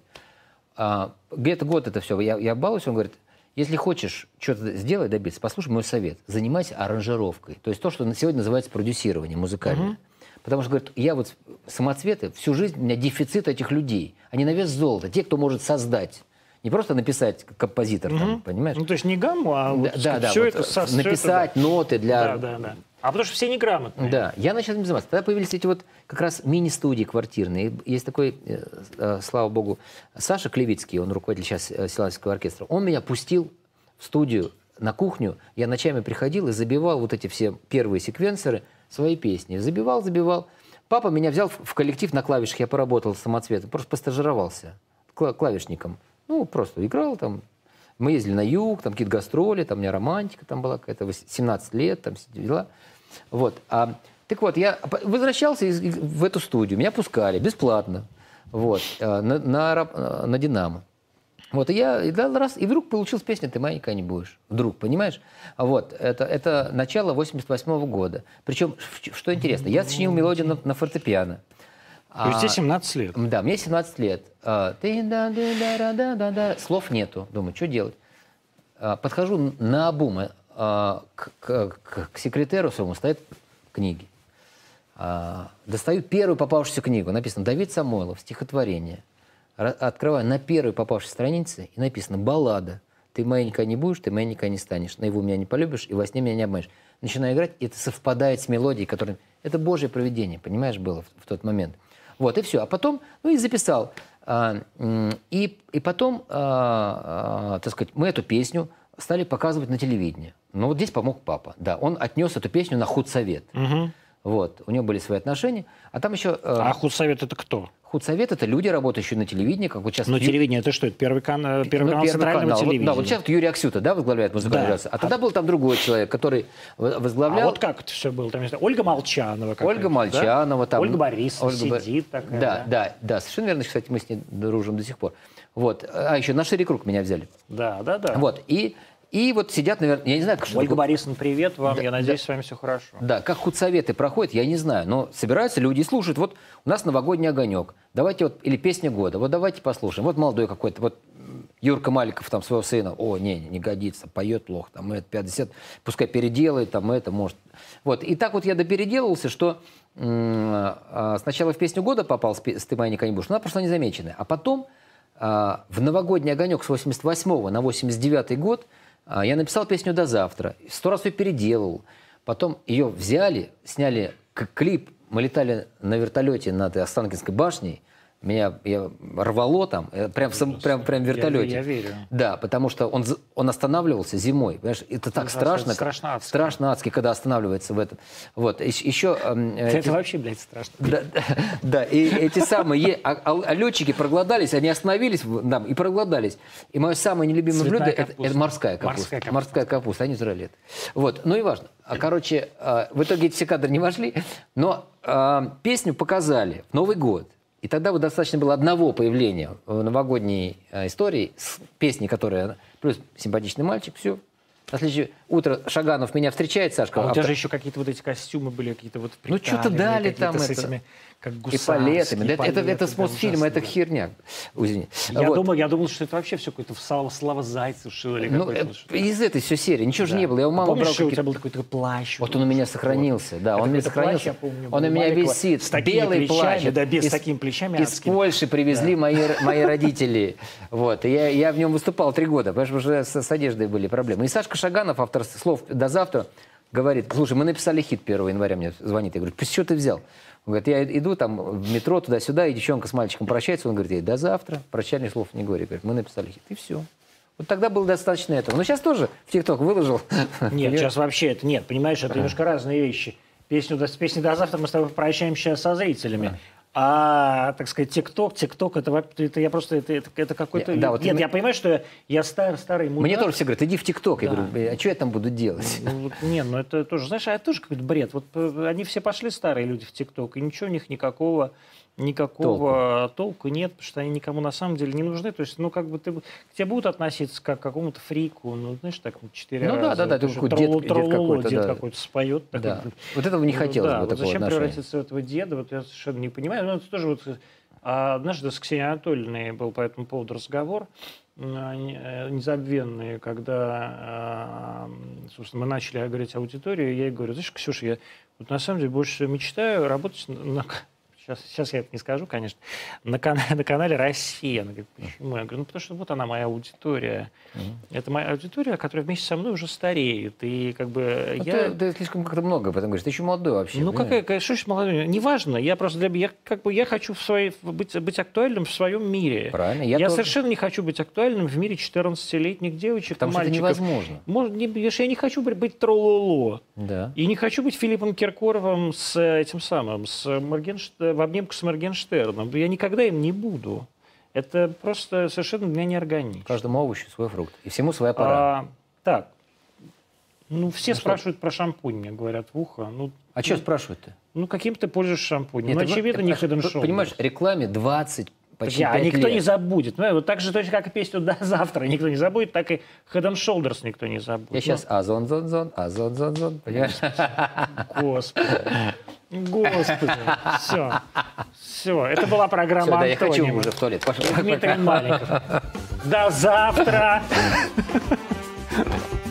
А, где-то год это все. Я, я балуюсь, он говорит, если хочешь что-то сделать, добиться, послушай мой совет. Занимайся аранжировкой. То есть то, что на сегодня называется продюсирование музыкальное. Потому что, говорит, я вот самоцветы, всю жизнь у меня дефицит этих людей. Они на вес золота. Те, кто может создать. Не просто написать как композитор, там, понимаешь? Ну, то есть не гамму, а вот да, да, все вот это... со- всё это, написать ноты Да, для да, да. А потому что все неграмотные. да, я начал этим заниматься. Тогда появились эти вот как раз мини-студии квартирные. Есть такой, э, э, слава богу, Саша Клевицкий, он руководитель сейчас э, Силантьевского оркестра. Он меня пустил в студию на кухню. Я ночами приходил и забивал вот эти все первые секвенсоры свои песни. Забивал, забивал. Папа меня взял в коллектив на клавишах. Я поработал самоцветом, просто постажировался кла- клавишником. Ну, просто играл там. Мы ездили на юг, там какие-то гастроли, там у меня романтика там была какая-то, вось- 17 лет, там все дела. Вот. А Так вот, я возвращался из- в эту студию, меня пускали бесплатно, вот, э, на, на, раб- э, на «Динамо». Вот, и я и дал раз, и вдруг получилась песня «Ты никогда не будешь». Вдруг, понимаешь? А Вот, это, это начало 88 года. Причем, что интересно, я сочинил мелодию на, на фортепиано. То есть А, тебе 17 лет. да, мне 17 лет. А. Слов нету. Думаю, что делать? А, Подхожу на обум а, к, к- к- к секретеру своему, стоят книги. А, Достаю первую попавшуюся книгу. Написано «Давид Самойлов. Стихотворение». Открываю на первой попавшейся странице и написано «Баллада». Ты моей никогда не будешь, ты моей никогда не станешь. Наяву меня не полюбишь, и во сне меня не обманешь. Начинаю играть, и это совпадает с мелодией, которая... Это Божье провидение, понимаешь, было в, в тот момент. Вот, и все. А потом, ну и записал. А, и, и потом, а, а, так сказать, мы эту песню стали показывать на телевидении. Но вот здесь помог папа. Да, он отнес эту песню на худсовет. Вот, у него были свои отношения. А там еще... э, А худсовет это кто? Худсовет – это люди, работающие на телевидении, как вот сейчас... Ну, Ю- телевидение это что? Это первый, кан... э, первый ну, канал Первый центрального канал. Вот, телевидения. да, вот сейчас вот Юрий Аксюта, да, возглавляет музыкальную Да. редакцию. А тогда был там другой человек, который в- А возглавлял... вот как это все было? Там, знаю, Ольга Молчанова. Ольга Мальчанова, да? там... Ольга Борисовна Ольга сидит такая. Да, да, да, совершенно верно. Кстати, мы с ней дружим до сих пор. Вот. А еще на шире круг меня взяли. Да, да, да. Вот. И, и вот сидят, наверное, я не знаю, что Ольга такое- Борисовна, привет вам. Да, Я надеюсь, с вами все хорошо. Да, как худсоветы проходят, я не знаю. Но собираются люди и слушают. Вот у нас новогодний огонек. Давайте вот, или песня года. Вот давайте послушаем. Вот молодой какой-то, вот Юрка Маликов, там, своего сына. О, не, не, годится, поет плохо, там, это 50, пускай переделает, там, это, может. Вот, и так вот я допеределывался, что а, сначала в песню года попал «Ты моя никогда не будешь», но она прошла незамеченная. А потом а, в новогодний огонек с 88 на 89 год я написал песню «До завтра». Сто раз ее переделал. Потом ее взяли, сняли клип. Мы летали на вертолете над Останкинской башней. Меня я рвало там, э, прям, в сам- прям, прям в вертолете. я верю. Да, потому что он, он останавливался зимой. Понимаешь, это так Ужасно, страшно. это страшно адски. Страшно адски, когда останавливается в этом. Вот, ещ- еще... эм, э, Это вообще, блядь, страшно. да, да, и эти самые, а, а- а летчики проголодались, они остановились там и проголодались. И мое самое нелюбимое Цветная блюдо это, это морская капуста. Морская капуста. Морская капуста, они израилет. Вот, ну и важно. А, короче, а, в итоге эти все кадры не вошли, но а, песню показали в Новый год. И тогда вот достаточно было одного появления в новогодней а, истории с песней, которая... Плюс симпатичный мальчик, все. На следующее утро Шаганов меня встречает, Сашка. А у тебя авто- же еще какие-то вот эти костюмы были, какие-то вот Ну, что-то дали там это. этими, как И гусарские палетами. Да, это, это, это с да, Мосфильма, это да. херня. Извини. Я, Вот. думал, я думал, что это вообще все какой-то Слава, Слава Зайцев шил или Ну, э, из этой все серии. Ничего же Да. не было. Я у А мамы Помнишь, брал у какие-то- тебя был такой, такой плащ? Вот он у меня сохранился, да, Это он у меня плащ, сохранился. я помню, он у меня висит, с белый плащ. да, без- с Из- такими плечами Из адскими. Польши привезли мои, мои родители. Вот, я, я в нем выступал три года, потому что уже с, с одеждой были проблемы. И Сашка Шаганов, автор слов «До завтра», говорит, слушай, мы написали хит 1 января, мне звонит. Я говорю, что ты взял? Он говорит, я иду там в метро туда-сюда, и девчонка с мальчиком прощается. Он говорит, ей, до завтра, прощальных слов не говори. Говорит, мы написали хит, и все. Вот тогда было достаточно этого. Но сейчас тоже в ТикТок выложил. Нет, сейчас вообще это нет, понимаешь, это немножко разные вещи. Песню, песней до завтра мы с тобой прощаемся со зрителями. А, так сказать, ТикТок, ТикТок, это, это я просто, это, это, это какой-то... Да, вот Нет, мы- я понимаю, что я, я стар, старый мудак. Мне тоже все говорят, иди в ТикТок. Я Да. говорю, а что я там буду делать? Ну, вот, не, ну это тоже, знаешь, а это тоже какой-то бред. Вот э, они все пошли, старые люди, в ТикТок, и ничего у них никакого, никакого толку. нет, потому что они никому на самом деле не нужны. То есть, ну, как бы ты, к тебе будут относиться как к какому-то фрику, ну, знаешь, так, ну, четыре Ну да, раза. да, да, Это ты же какой дед- дед какой-то, дед да. какой-то споет. такой, Да. Вот этого не ну, хотелось да, бы, вот такого зачем отношения. превратиться в этого деда, вот я совершенно не понимаю. Ну, это тоже вот... а, Однажды с Ксенией Анатольевной был по этому поводу разговор, а, э, незабвенный, когда, а, собственно, мы начали говорить аудитории, я ей говорю, знаешь, Ксюша, я вот на самом деле больше всего мечтаю работать на... Сейчас, сейчас я это не скажу, конечно. На, кан- на канале «Россия». Она говорит, почему? Я говорю, ну, потому что вот она, моя аудитория. Это моя аудитория, которая вместе со мной уже стареет. И как бы Ну, я... ты, ты слишком как-то много об этом говоришь. Ты еще молодой вообще. Ну, какая, что ж молодой? Неважно, я просто для я, как бы, я хочу в своей, быть, быть актуальным в своем мире. Правильно, я Я, тоже. совершенно не хочу быть актуальным в мире 14-летних девочек Потому и что это мальчиков. невозможно. Может, не, я не хочу быть- троллоло. Да. И не хочу быть Филиппом Киркоровым с э, этим самым, с Моргеншт... в обнимку с Моргенштерном. Я никогда им не буду. Это просто совершенно для меня не органично. Каждому овощу свой фрукт. И всему своя пора. А, так, Ну, все спрашивают про шампунь, мне говорят в ухо. Ну, А что спрашивают-то? ну каким ты пользуешься шампунем? Нет, ну, очевидно, ты не Shoulders. Понимаешь, рекламе 20, почти а 5 никто лет. не забудет. Ну, вот так же точно, как и песню «До завтра» никто не забудет, так и Head and Shoulders никто не забудет. Я сейчас Озон, зон, зон, Озон, зон, зон, понимаешь? Ну, Господи. Господи. Все. Все. Это была программа Всё, да, я хочу уже в туалет. Пошел. Дмитрий Маликов. До завтра.